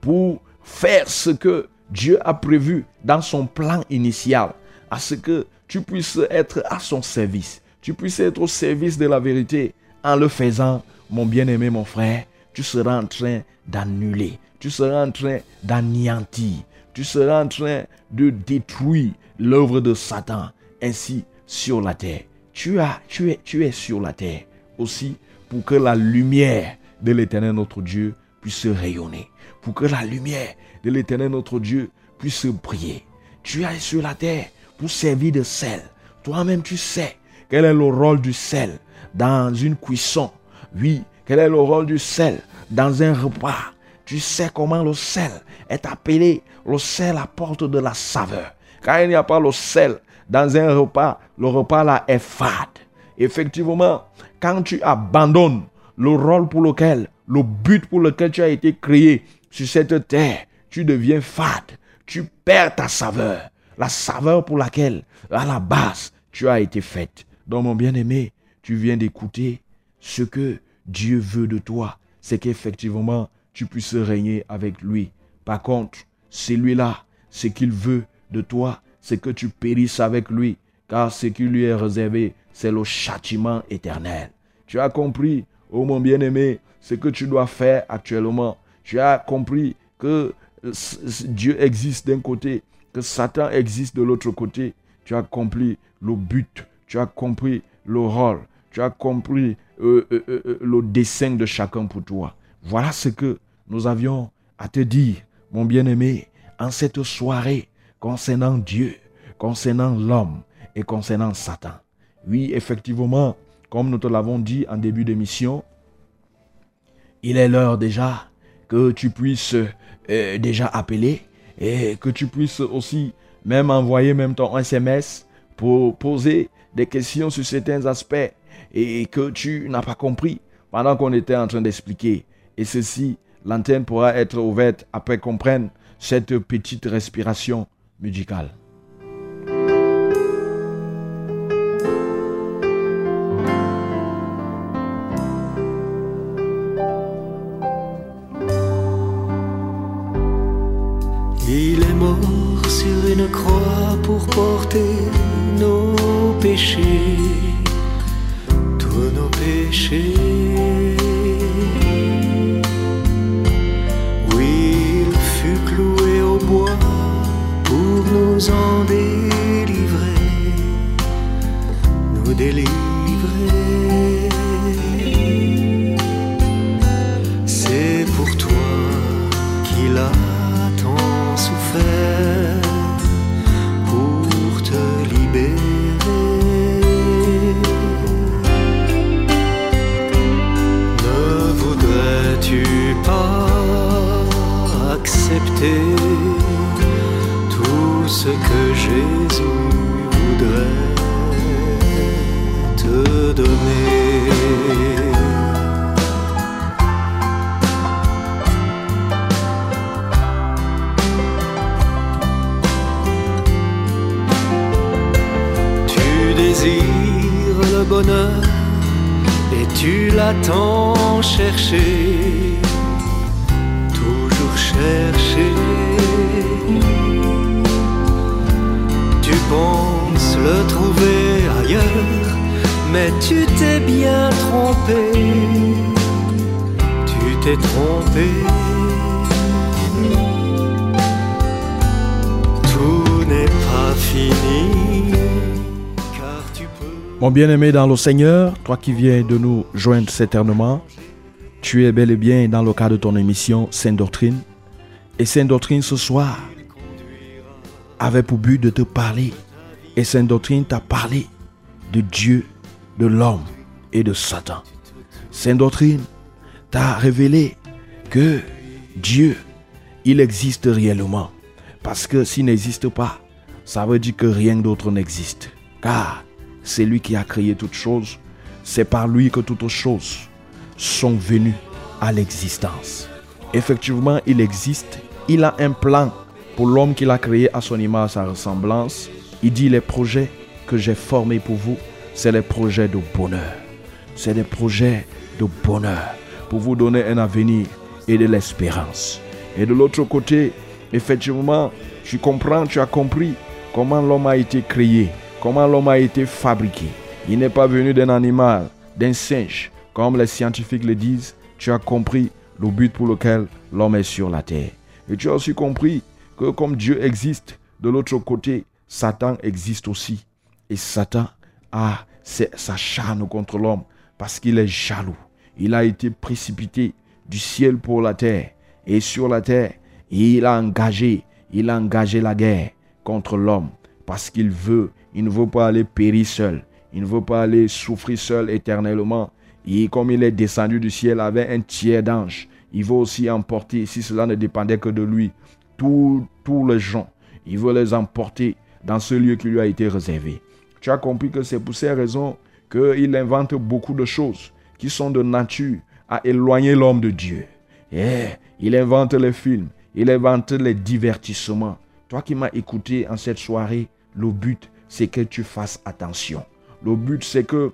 pour faire ce que Dieu a prévu dans son plan initial, à ce que tu puisses être à son service, tu puisses être au service de la vérité, en le faisant, mon bien-aimé, mon frère, tu seras en train d'annuler, tu seras en train d'anéantir, tu seras en train de détruire l'œuvre de Satan ainsi sur la terre tu, as, tu, es, tu es sur la terre aussi pour que la lumière de l'éternel notre Dieu puisse rayonner. Pour que la lumière de l'éternel notre Dieu puisse briller. Tu es sur la terre pour servir de sel. Toi-même, tu sais quel est le rôle du sel dans une cuisson? Oui, quel est le rôle du sel dans un repas? Tu sais comment le sel est appelé? Le sel apporte de la saveur. Quand il n'y a pas le sel dans un repas, le repas là est fade. Effectivement, quand tu abandonnes le rôle pour lequel, le but pour lequel tu as été créé sur cette terre, tu deviens fade. Tu perds ta saveur. La saveur pour laquelle, à la base, tu as été faite. Donc, mon bien-aimé, tu viens d'écouter ce que Dieu veut de toi. C'est qu'effectivement, tu puisses régner avec lui Par contre, celui-là, ce qu'il veut de toi, c'est que tu périsses avec lui, car ce qui lui est réservé, c'est le châtiment éternel. Tu as compris, oh mon bien-aimé, ce que tu dois faire actuellement. Tu as compris que Dieu existe d'un côté, que Satan existe de l'autre côté. Tu as compris le but, tu as compris le rôle, tu as compris euh, euh, euh, le dessein de chacun pour toi. Voilà ce que nous avions à te dire, mon bien-aimé, en cette soirée concernant Dieu, concernant l'homme et concernant Satan. Oui, effectivement, comme nous te l'avons dit en début d'émission, il est l'heure déjà que tu puisses déjà appeler et que tu puisses aussi même envoyer même ton SMS pour poser des questions sur certains aspects et que tu n'as pas compris pendant qu'on était en train d'expliquer. Et ceci, l'antenne pourra être ouverte après qu'on prenne cette petite respiration musicale. une croix pour porter bien-aimé dans le Seigneur, toi qui viens de nous joindre certainement, tu es bel et bien dans le cadre de ton émission Sainte Doctrine. Et Sainte Doctrine ce soir avait pour but de te parler. Et Sainte Doctrine t'a parlé de Dieu, de l'homme et de Satan. Sainte Doctrine t'a révélé que Dieu, il existe réellement. Parce que s'il n'existe pas, ça veut dire que rien d'autre n'existe. Car c'est lui qui a créé toutes choses. C'est par lui que toutes choses sont venues à l'existence. Effectivement, il existe. Il a un plan pour l'homme qu'il a créé à son image, à sa ressemblance. Il dit les projets que j'ai formés pour vous, c'est les projets de bonheur. C'est des projets de bonheur pour vous donner un avenir et de l'espérance. Et de l'autre côté, effectivement, tu comprends, tu as compris comment l'homme a été créé, comment l'homme a été fabriqué? Il n'est pas venu d'un animal, d'un singe, comme les scientifiques le disent. Tu as compris le but pour lequel l'homme est sur la terre. Et tu as aussi compris que comme Dieu existe, de l'autre côté, Satan existe aussi. Et Satan a sa charne contre l'homme parce qu'il est jaloux. Il a été précipité du ciel pour la terre. Et sur la terre, il a engagé, il a engagé la guerre contre l'homme parce qu'il veut, il ne veut pas aller périr seul. Il ne veut pas aller souffrir seul éternellement. Et comme il est descendu du ciel avec un tiers d'ange, il veut aussi emporter, si cela ne dépendait que de lui, tous, les gens. Il veut les emporter dans ce lieu qui lui a été réservé. Tu as compris que c'est pour ces raisons qu'il invente beaucoup de choses qui sont de nature à éloigner l'homme de Dieu. Et il invente les films, il invente les divertissements. Toi qui m'as écouté en cette soirée, le but, c'est que tu fasses attention. Le but, c'est que,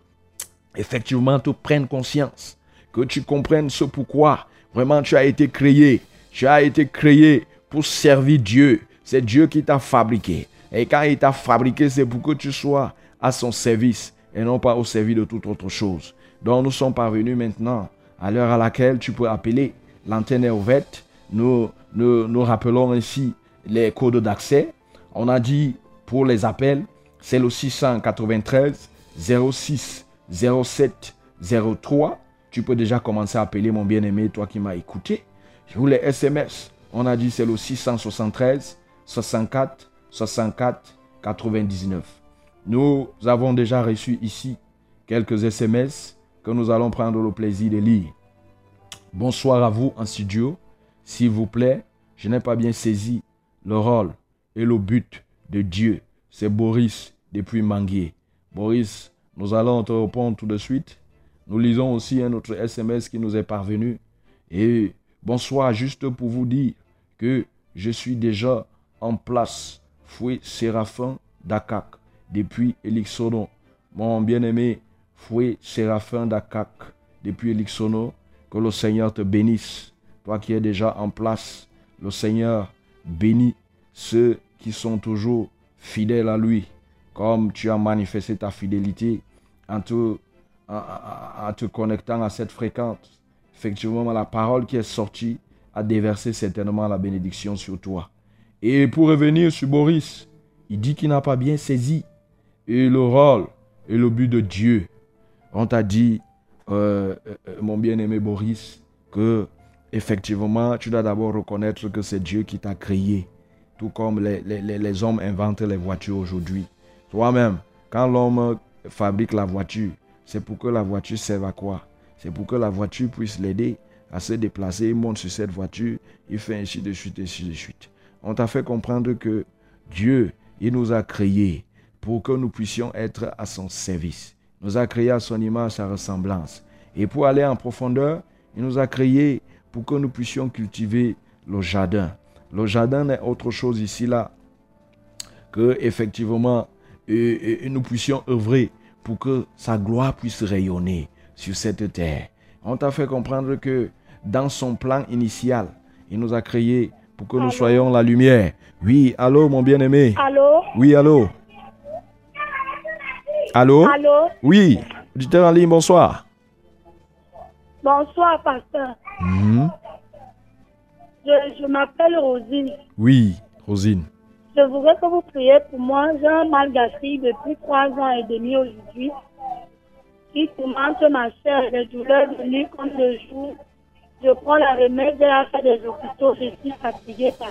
effectivement, tu prennes conscience, que tu comprennes ce pourquoi vraiment tu as été créé. Tu as été créé pour servir Dieu. C'est Dieu qui t'a fabriqué. Et quand il t'a fabriqué, c'est pour que tu sois à son service et non pas au service de toute autre chose. Donc nous sommes parvenus maintenant à l'heure à laquelle tu peux appeler. L'antenne est ouverte. Nous, nous, nous rappelons ainsi les codes d'accès. On a dit pour les appels, c'est le 693 06 07 03. Tu peux déjà commencer à appeler mon bien-aimé, toi qui m'as écouté. Pour les SMS, on a dit c'est le 673 64 64 99. Nous avons déjà reçu ici quelques SMS que nous allons prendre le plaisir de lire. Bonsoir à vous en studio. S'il vous plaît, je n'ai pas bien saisi le rôle et le but de Dieu. C'est Boris depuis Manguier. Boris, nous allons te répondre tout de suite. Nous lisons aussi un autre SMS qui nous est parvenu. Et bonsoir, juste pour vous dire que je suis déjà en place. Fouet Séraphin Dakak depuis Elixono. Mon bien-aimé Fouet Séraphin Dakak depuis Elixono. Que le Seigneur te bénisse. Toi qui es déjà en place, le Seigneur bénit ceux qui sont toujours fidèles à lui. Comme tu as manifesté ta fidélité en te connectant à cette fréquence, effectivement, la parole qui est sortie a déversé certainement la bénédiction sur toi. Et pour revenir sur Boris, il dit qu'il n'a pas bien saisi et le rôle et le but de Dieu. On t'a dit, euh, euh, mon bien-aimé Boris, que effectivement, tu dois d'abord reconnaître que c'est Dieu qui t'a créé, tout comme les, hommes inventent les voitures aujourd'hui. Toi-même, quand l'homme fabrique la voiture, c'est pour que la voiture serve à quoi? C'est pour que la voiture puisse l'aider à se déplacer. Il monte sur cette voiture, il fait ainsi de suite, ainsi de suite. On t'a fait comprendre que Dieu, il nous a créés pour que nous puissions être à son service. Il nous a créés à son image, sa ressemblance. Et pour aller en profondeur, il nous a créés pour que nous puissions cultiver le jardin. Le jardin n'est autre chose ici là que effectivement et, nous puissions œuvrer pour que sa gloire puisse rayonner sur cette terre. On t'a fait comprendre que dans son plan initial, il nous a créés pour que nous soyons la lumière. Oui, allô, mon bien-aimé? Allô? Oui, allô? Allô? Allô? Oui, auditeur en ligne, bonsoir. Bonsoir, pasteur. Mhm. Je, je m'appelle Rosine. Oui, Rosine. Je voudrais que vous priez pour moi. J'ai un mal gastrique depuis trois ans et demi aujourd'hui. Qui tourmente ma chair, les douleurs de nuit comme de jour. Je prends la remède de la fin des hôpitaux. Je suis fatiguée par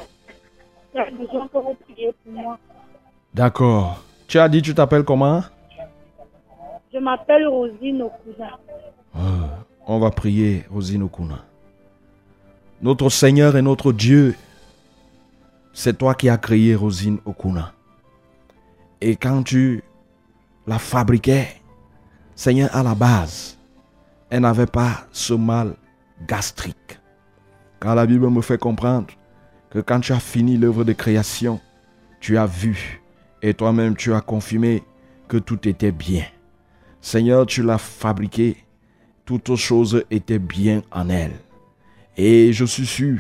J'ai besoin que vous priez pour moi. D'accord. Tu as dit tu t'appelles comment? Je m'appelle Rosine Okuna. Ah, on va prier, Rosine Okuna. Notre Seigneur et notre Dieu, c'est toi qui as créé Rosine Okuna. Et quand tu la fabriquais, Seigneur, à la base, elle n'avait pas ce mal gastrique. Car la Bible me fait comprendre que quand tu as fini l'œuvre de création, tu as vu et toi-même tu as confirmé que tout était bien. Seigneur, tu l'as fabriquée, toutes choses étaient bien en elle. Et je suis sûr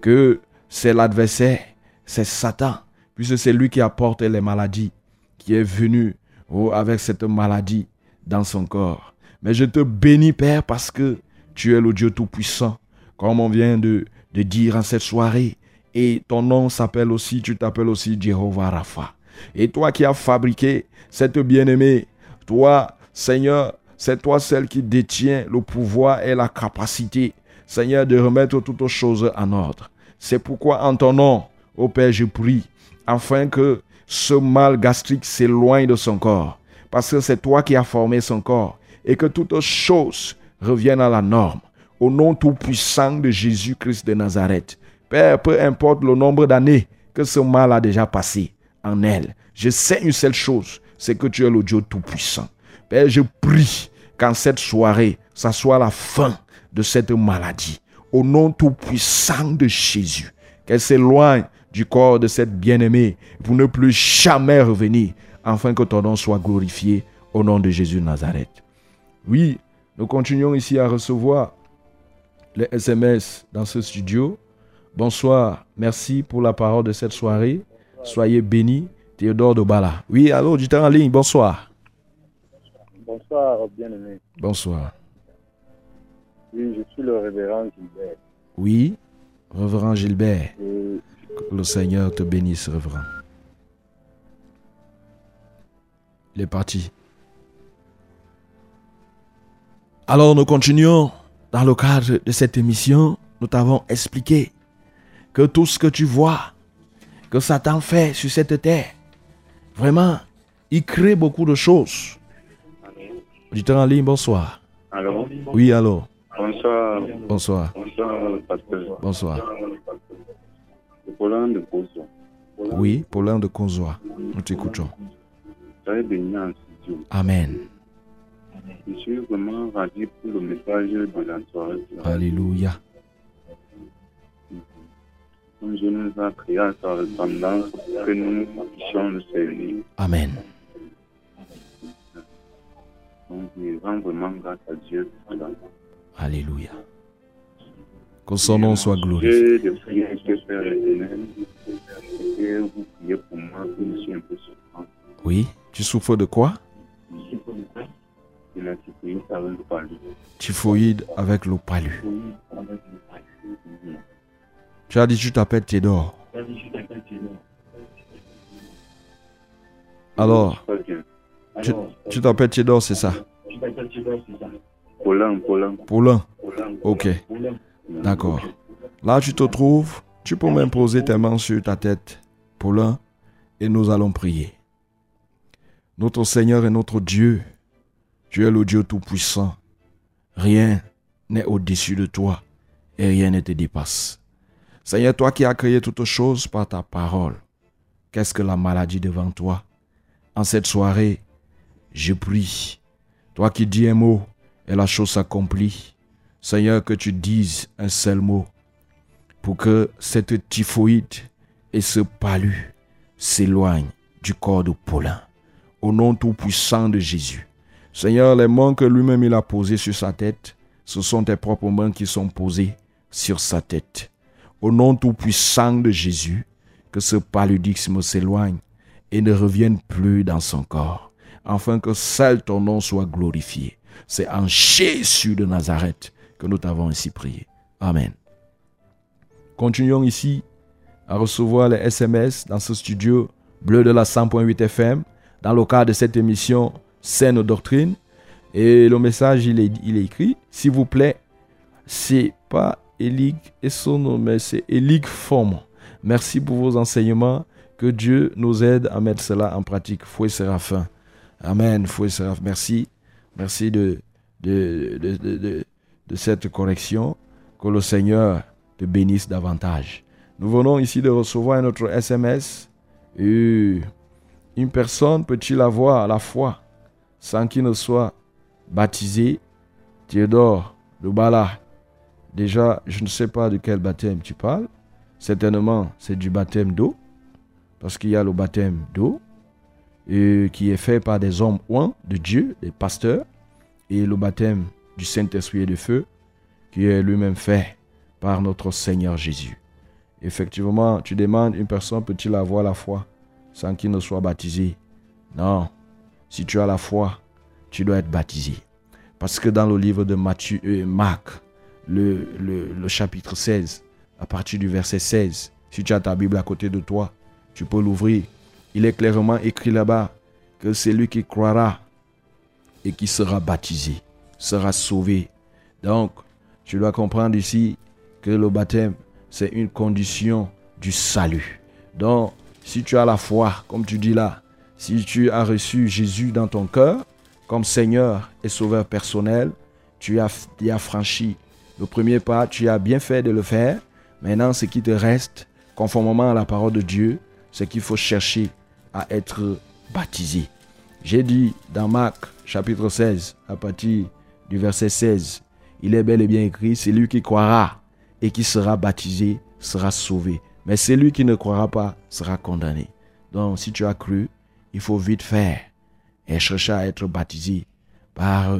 que c'est l'adversaire c'est Satan, puisque c'est lui qui apporte les maladies, qui est venu oh, avec cette maladie dans son corps. Mais je te bénis, Père, parce que tu es le Dieu Tout-Puissant, comme on vient de, de dire en cette soirée. Et ton nom s'appelle aussi, tu t'appelles aussi Jehovah Rapha. Et toi qui as fabriqué cette bien-aimée, toi, Seigneur, c'est toi celle qui détient le pouvoir et la capacité, Seigneur, de remettre toutes choses en ordre. C'est pourquoi en ton nom, Ô Père, je prie afin que ce mal gastrique s'éloigne de son corps. Parce que c'est toi qui as formé son corps. Et que toutes choses reviennent à la norme. Au nom tout-puissant de Jésus-Christ de Nazareth. Père, peu importe le nombre d'années que ce mal a déjà passé en elle. Je sais une seule chose, c'est que tu es le Dieu tout-puissant. Père, je prie qu'en cette soirée, ça soit la fin de cette maladie. Au nom tout-puissant de Jésus, qu'elle s'éloigne du corps de cette bien-aimée pour ne plus jamais revenir, afin que ton nom soit glorifié au nom de Jésus de Nazareth. Oui, nous continuons ici à recevoir les SMS dans ce studio. Bonsoir. Merci pour la parole de cette soirée. Soyez bénis. Théodore de Bala. Oui, allô, auditeur en ligne, bonsoir. Bonsoir, bien-aimé. Bonsoir. Oui, je suis le révérend Gilbert. Oui, révérend Gilbert. Et Que le Seigneur te bénisse, révérend. Il est parti. Alors, nous continuons. Dans le cadre de cette émission, nous t'avons expliqué que tout ce que tu vois, que Satan fait sur cette terre, vraiment, il crée beaucoup de choses. Auditeur en ligne, bonsoir. alors, Oui, allô? Bonsoir, Bonsoir. bonsoir. Bonsoir. Oui, Paulin de Conzois. Nous t'écoutons. Amen. Je suis vraiment ravi pour le message de la soirée. Alléluia. Comme Dieu nous a créé à sa ressemblance pour que nous puissions le servir. Amen. Donc, je rends vraiment grâce à Dieu pour. Alléluia. Que son nom soit glorifié. Oui, tu souffres de quoi? Typhoïde avec le palu. Tu as dit tu t'appelles Théodore. Alors, tu, t'appelles Théodore, c'est ça Paulin, Paulin, Paulin. Paulin. Ok, d'accord. Là, tu te trouves. Tu peux même poser tes mains sur ta tête, Paulin, et nous allons prier. Notre Seigneur et notre Dieu, tu es le Dieu Tout-Puissant. Rien n'est au-dessus de toi et rien ne te dépasse. Seigneur, toi qui as créé toutes choses par ta parole, qu'est-ce que la maladie devant toi? En cette soirée, je prie, toi qui dis un mot et la chose s'accomplit, Seigneur, que tu dises un seul mot pour que cette typhoïde et ce palu s'éloignent du corps de Paulin. Au nom tout-puissant de Jésus. Seigneur, les mains que lui-même il a posées sur sa tête, ce sont tes propres mains qui sont posées sur sa tête. Au nom tout-puissant de Jésus, que ce paludisme s'éloigne et ne revienne plus dans son corps, afin que seul ton nom soit glorifié. C'est en Jésus de Nazareth que nous t'avons ainsi prié. Amen. Continuons ici à recevoir les SMS dans ce studio bleu de la 100.8 FM dans le cadre de cette émission Saine Doctrine. Et le message, il est, il est écrit, s'il vous plaît, c'est pas Elig et son nom, mais c'est Elig Forme. Merci pour vos enseignements. Que Dieu nous aide à mettre cela en pratique. Fouet Séraphin. Amen. Fouet Séraphin. Merci. Merci de, cette correction. Que le Seigneur te bénisse davantage. Nous venons ici de recevoir un autre SMS. Une personne peut-il avoir la foi sans qu'il ne soit baptisé? Théodore de Bala. Déjà, je ne sais pas de quel baptême tu parles. Certainement, c'est du baptême d'eau. Parce qu'il y a le baptême d'eau et qui est fait par des hommes oints de Dieu, des pasteurs. Et le baptême du Saint-Esprit et de feu qui est lui-même fait par notre Seigneur Jésus. Effectivement, tu demandes, une personne peut-il avoir la foi sans qu'il ne soit baptisé? Non. Si tu as la foi, tu dois être baptisé. Parce que dans le livre de Matthieu, euh, Marc, le, le, le chapitre 16, à partir du verset 16, si tu as ta Bible à côté de toi, tu peux l'ouvrir. Il est clairement écrit là-bas que celui qui croira et qui sera baptisé sera sauvé. Donc, tu dois comprendre ici que le baptême, c'est une condition du salut. Donc, si tu as la foi, comme tu dis là, si tu as reçu Jésus dans ton cœur comme Seigneur et Sauveur personnel, tu as, franchi le premier pas, tu as bien fait de le faire. Maintenant, ce qui te reste, conformément à la parole de Dieu, c'est qu'il faut chercher à être baptisé. J'ai dit dans Marc chapitre 16, à partir du verset 16, il est bel et bien écrit, celui qui croira et qui sera baptisé sera sauvé. Mais celui qui ne croira pas sera condamné. Donc si tu as cru, il faut vite faire et chercher à être baptisé par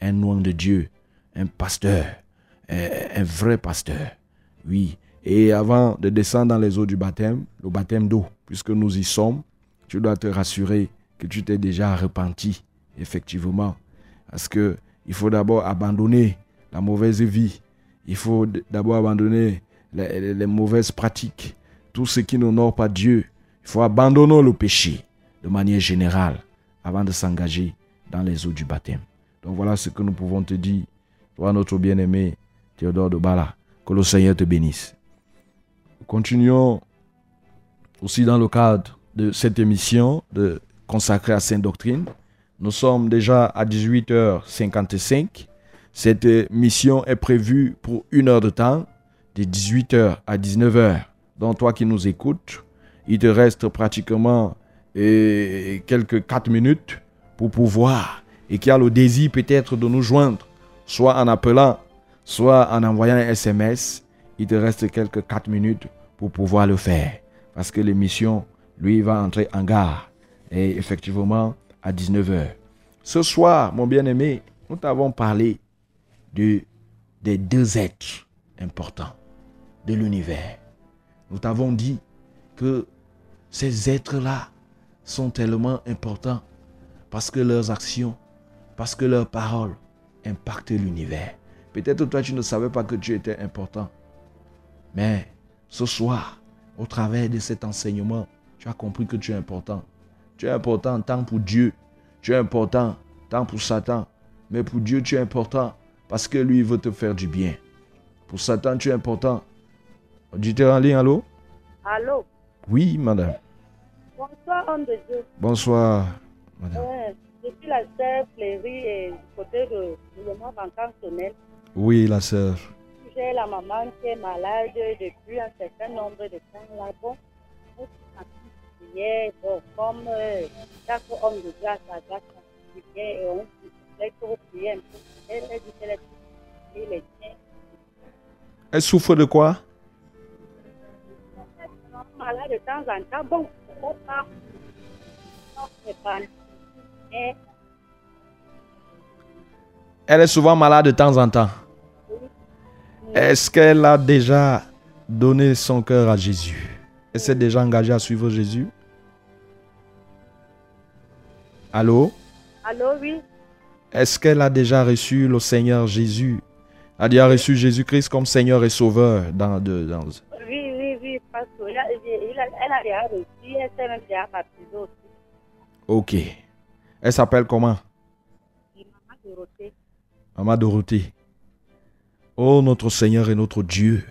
un nom de Dieu, un pasteur, un vrai pasteur. Oui, Et avant de descendre dans les eaux du baptême, le baptême d'eau, puisque nous y sommes, tu dois te rassurer que tu t'es déjà repenti, effectivement. Parce que il faut d'abord abandonner la mauvaise vie. Il faut d'abord abandonner les, les, mauvaises pratiques. Tout ce qui n'honore pas Dieu. Il faut abandonner le péché de manière générale avant de s'engager dans les eaux du baptême. Donc voilà ce que nous pouvons te dire. Toi, notre bien-aimé Théodore de Bala. Que le Seigneur te bénisse. Continuons aussi dans le cadre de cette émission de consacrée à Sainte Doctrine. Nous sommes déjà à 18h55. Cette mission est prévue pour une heure de temps, de 18h à 19h. Donc toi qui nous écoutes, il te reste pratiquement eh, quelques 4 minutes pour pouvoir, et qui a le désir peut-être de nous joindre, soit en appelant, soit en envoyant un SMS, il te reste quelques 4 minutes pour pouvoir le faire. Parce que l'émission, lui, va entrer en gare. Et effectivement, à 19h. Ce soir, mon bien-aimé, nous t'avons parlé de, des deux êtres importants de l'univers. Nous t'avons dit que ces êtres-là sont tellement importants parce que leurs actions, parce que leurs paroles impactent l'univers. Peut-être toi, tu ne savais pas que tu étais important. Mais ce soir, au travers de cet enseignement, tu as compris que tu es important. Tu es important tant pour Dieu. Tu es important tant pour Satan. Mais pour Dieu, tu es important parce que lui veut te faire du bien. Pour Satan, tu es important. Auditeur en ligne, allô? Allô? Oui, madame. Bonsoir, homme de Dieu. Bonsoir, madame. Je suis la sœur Fleury et du côté de, de le mois Oui, la sœur. J'ai la maman qui est malade depuis un certain nombre de temps là. Bon, prière, bon, comme euh, chaque homme de grâce a grâce à prière et on voulait pour prier un peu. Elle a dit qu'elle a dit les tiens. Elle souffre de quoi? malade de temps en temps. Bon, on. Mais Elle est souvent malade de temps en temps. Est-ce qu'elle a déjà donné son cœur à Jésus? Elle s'est déjà engagée à suivre Jésus? Allô? Allô, oui. Est-ce qu'elle a déjà reçu le Seigneur Jésus? A déjà reçu Jésus-Christ comme Seigneur et Sauveur dans, de, dans... Oui, oui, oui, parce qu'elle a, elle a déjà reçu, elle s'est même déjà baptisée aussi. Ok. Elle s'appelle comment? Maman Dorothée. Maman Dorothée. Oh notre Seigneur et notre Dieu,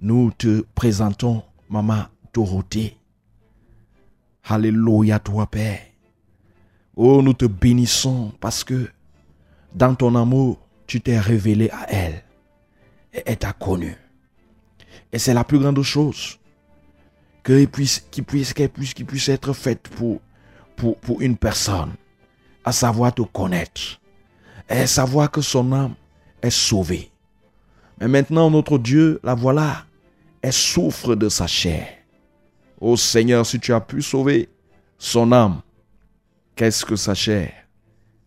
nous te présentons Maman Dorothée. Alléluia toi Père. Oh nous te bénissons parce que dans ton amour, tu t'es révélé à elle et elle t'a connu. Et c'est la plus grande chose qui puisse, être faite pour, une personne, à savoir te connaître et savoir que son âme est sauvée. Mais maintenant, notre Dieu, la voilà, elle souffre de sa chair. Ô Seigneur, si tu as pu sauver son âme, qu'est-ce que sa chair?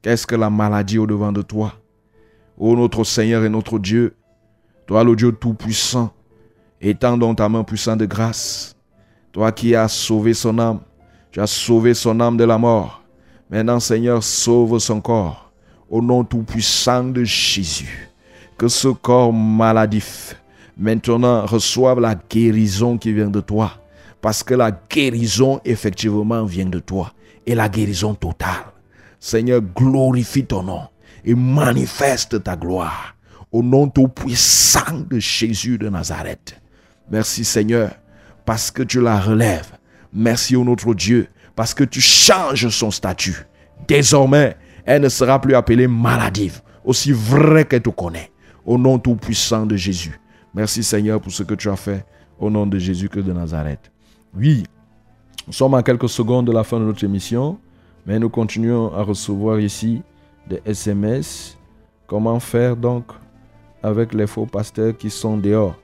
Qu'est-ce que la maladie au-devant de toi? Ô notre Seigneur et notre Dieu, toi le Dieu Tout-Puissant, étends ta main puissante de grâce. Toi qui as sauvé son âme, tu as sauvé son âme de la mort. Maintenant, Seigneur, sauve son corps. Au nom tout-puissant de Jésus que ce corps maladif maintenant reçoive la guérison qui vient de toi. Parce que la guérison effectivement vient de toi. La guérison totale. Seigneur, glorifie ton nom et manifeste ta gloire. Au nom tout puissant de Jésus de Nazareth. Merci Seigneur parce que tu la relèves. Merci au notre Dieu parce que tu changes son statut. Désormais, elle ne sera plus appelée maladive, aussi vrai qu'elle te connaît au nom tout-puissant de Jésus. Merci Seigneur pour ce que tu as fait au nom de Jésus que de Nazareth. Oui, nous sommes à quelques secondes de la fin de notre émission, mais nous continuons à recevoir ici des SMS. Comment faire donc avec les faux pasteurs qui sont dehors?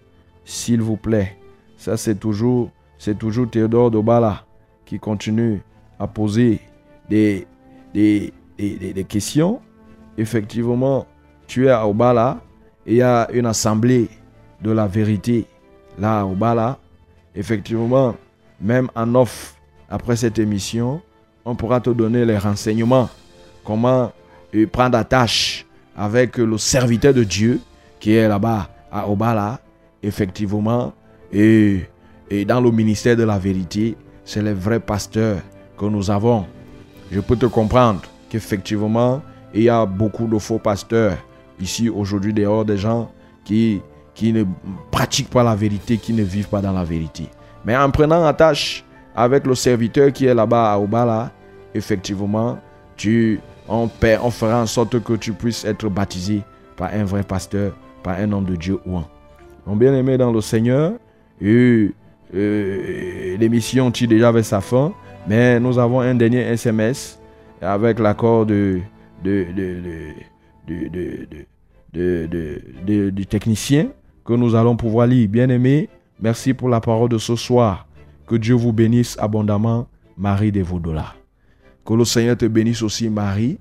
S'il vous plaît. Ça, c'est toujours, c'est toujours Théodore Dobala qui continue à poser des, des, des, questions. Effectivement, tu es à Obala, il y a une assemblée de la vérité là bas là, effectivement, même en off, après cette émission, on pourra te donner les renseignements. Comment euh, prendre attache avec le serviteur de Dieu qui est là-bas à Obala, effectivement, et, et dans le ministère de la vérité, c'est les vrais pasteurs que nous avons. Je peux te comprendre qu'effectivement, il y a beaucoup de faux pasteurs ici aujourd'hui dehors des gens qui, qui ne pratiquent pas la vérité, qui ne vivent pas dans la vérité. Mais en prenant attache avec le serviteur qui est là-bas à Obala, effectivement, tu, on, fera en sorte que tu puisses être baptisé par un vrai pasteur, par un homme de Dieu ou un. Mon bien-aimé dans le Seigneur, euh, l'émission tire déjà vers sa fin, mais nous avons un dernier SMS avec l'accord de, de, de, du technicien que nous allons pouvoir lire. Bien-aimé, merci pour la parole de ce soir. Que Dieu vous bénisse abondamment, Marie de Vaudola. Que le Seigneur te bénisse aussi, Marie.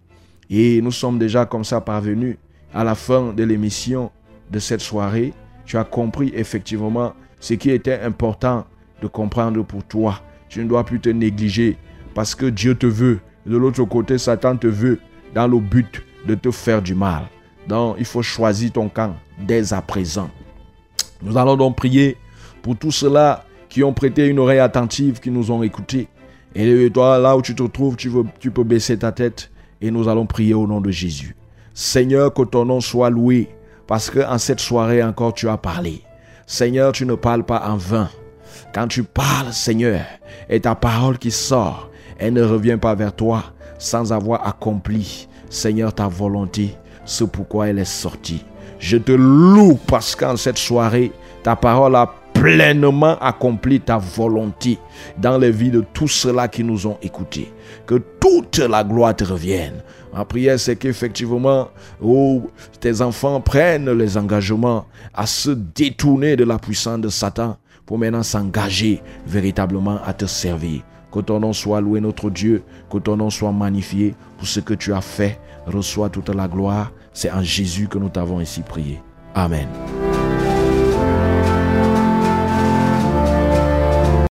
Et nous sommes déjà comme ça parvenus à la fin de l'émission de cette soirée. Tu as compris effectivement ce qui était important de comprendre pour toi. Tu ne dois plus te négliger parce que Dieu te veut. De l'autre côté, Satan te veut dans le but de te faire du mal. Donc, il faut choisir ton camp dès à présent. Nous allons donc prier pour tous ceux-là qui ont prêté une oreille attentive, qui nous ont écoutés. Et toi, là où tu te trouves, tu, peux baisser ta tête et nous allons prier au nom de Jésus. Seigneur, que ton nom soit loué, parce que en cette soirée encore tu as parlé. Seigneur, tu ne parles pas en vain. Quand tu parles, Seigneur, et ta parole qui sort, elle ne revient pas vers toi sans avoir accompli, Seigneur, ta volonté. C'est pourquoi elle est sortie. Je te loue parce qu'en cette soirée, ta parole a pleinement accompli ta volonté dans les vies de tous ceux-là qui nous ont écoutés. Que toute la gloire te revienne. Ma prière, c'est qu'effectivement, oh, tes enfants prennent les engagements à se détourner de la puissance de Satan pour maintenant s'engager véritablement à te servir. Que ton nom soit loué, notre Dieu, que ton nom soit magnifié pour ce que tu as fait. Reçois toute la gloire. C'est en Jésus que nous t'avons ainsi prié. Amen.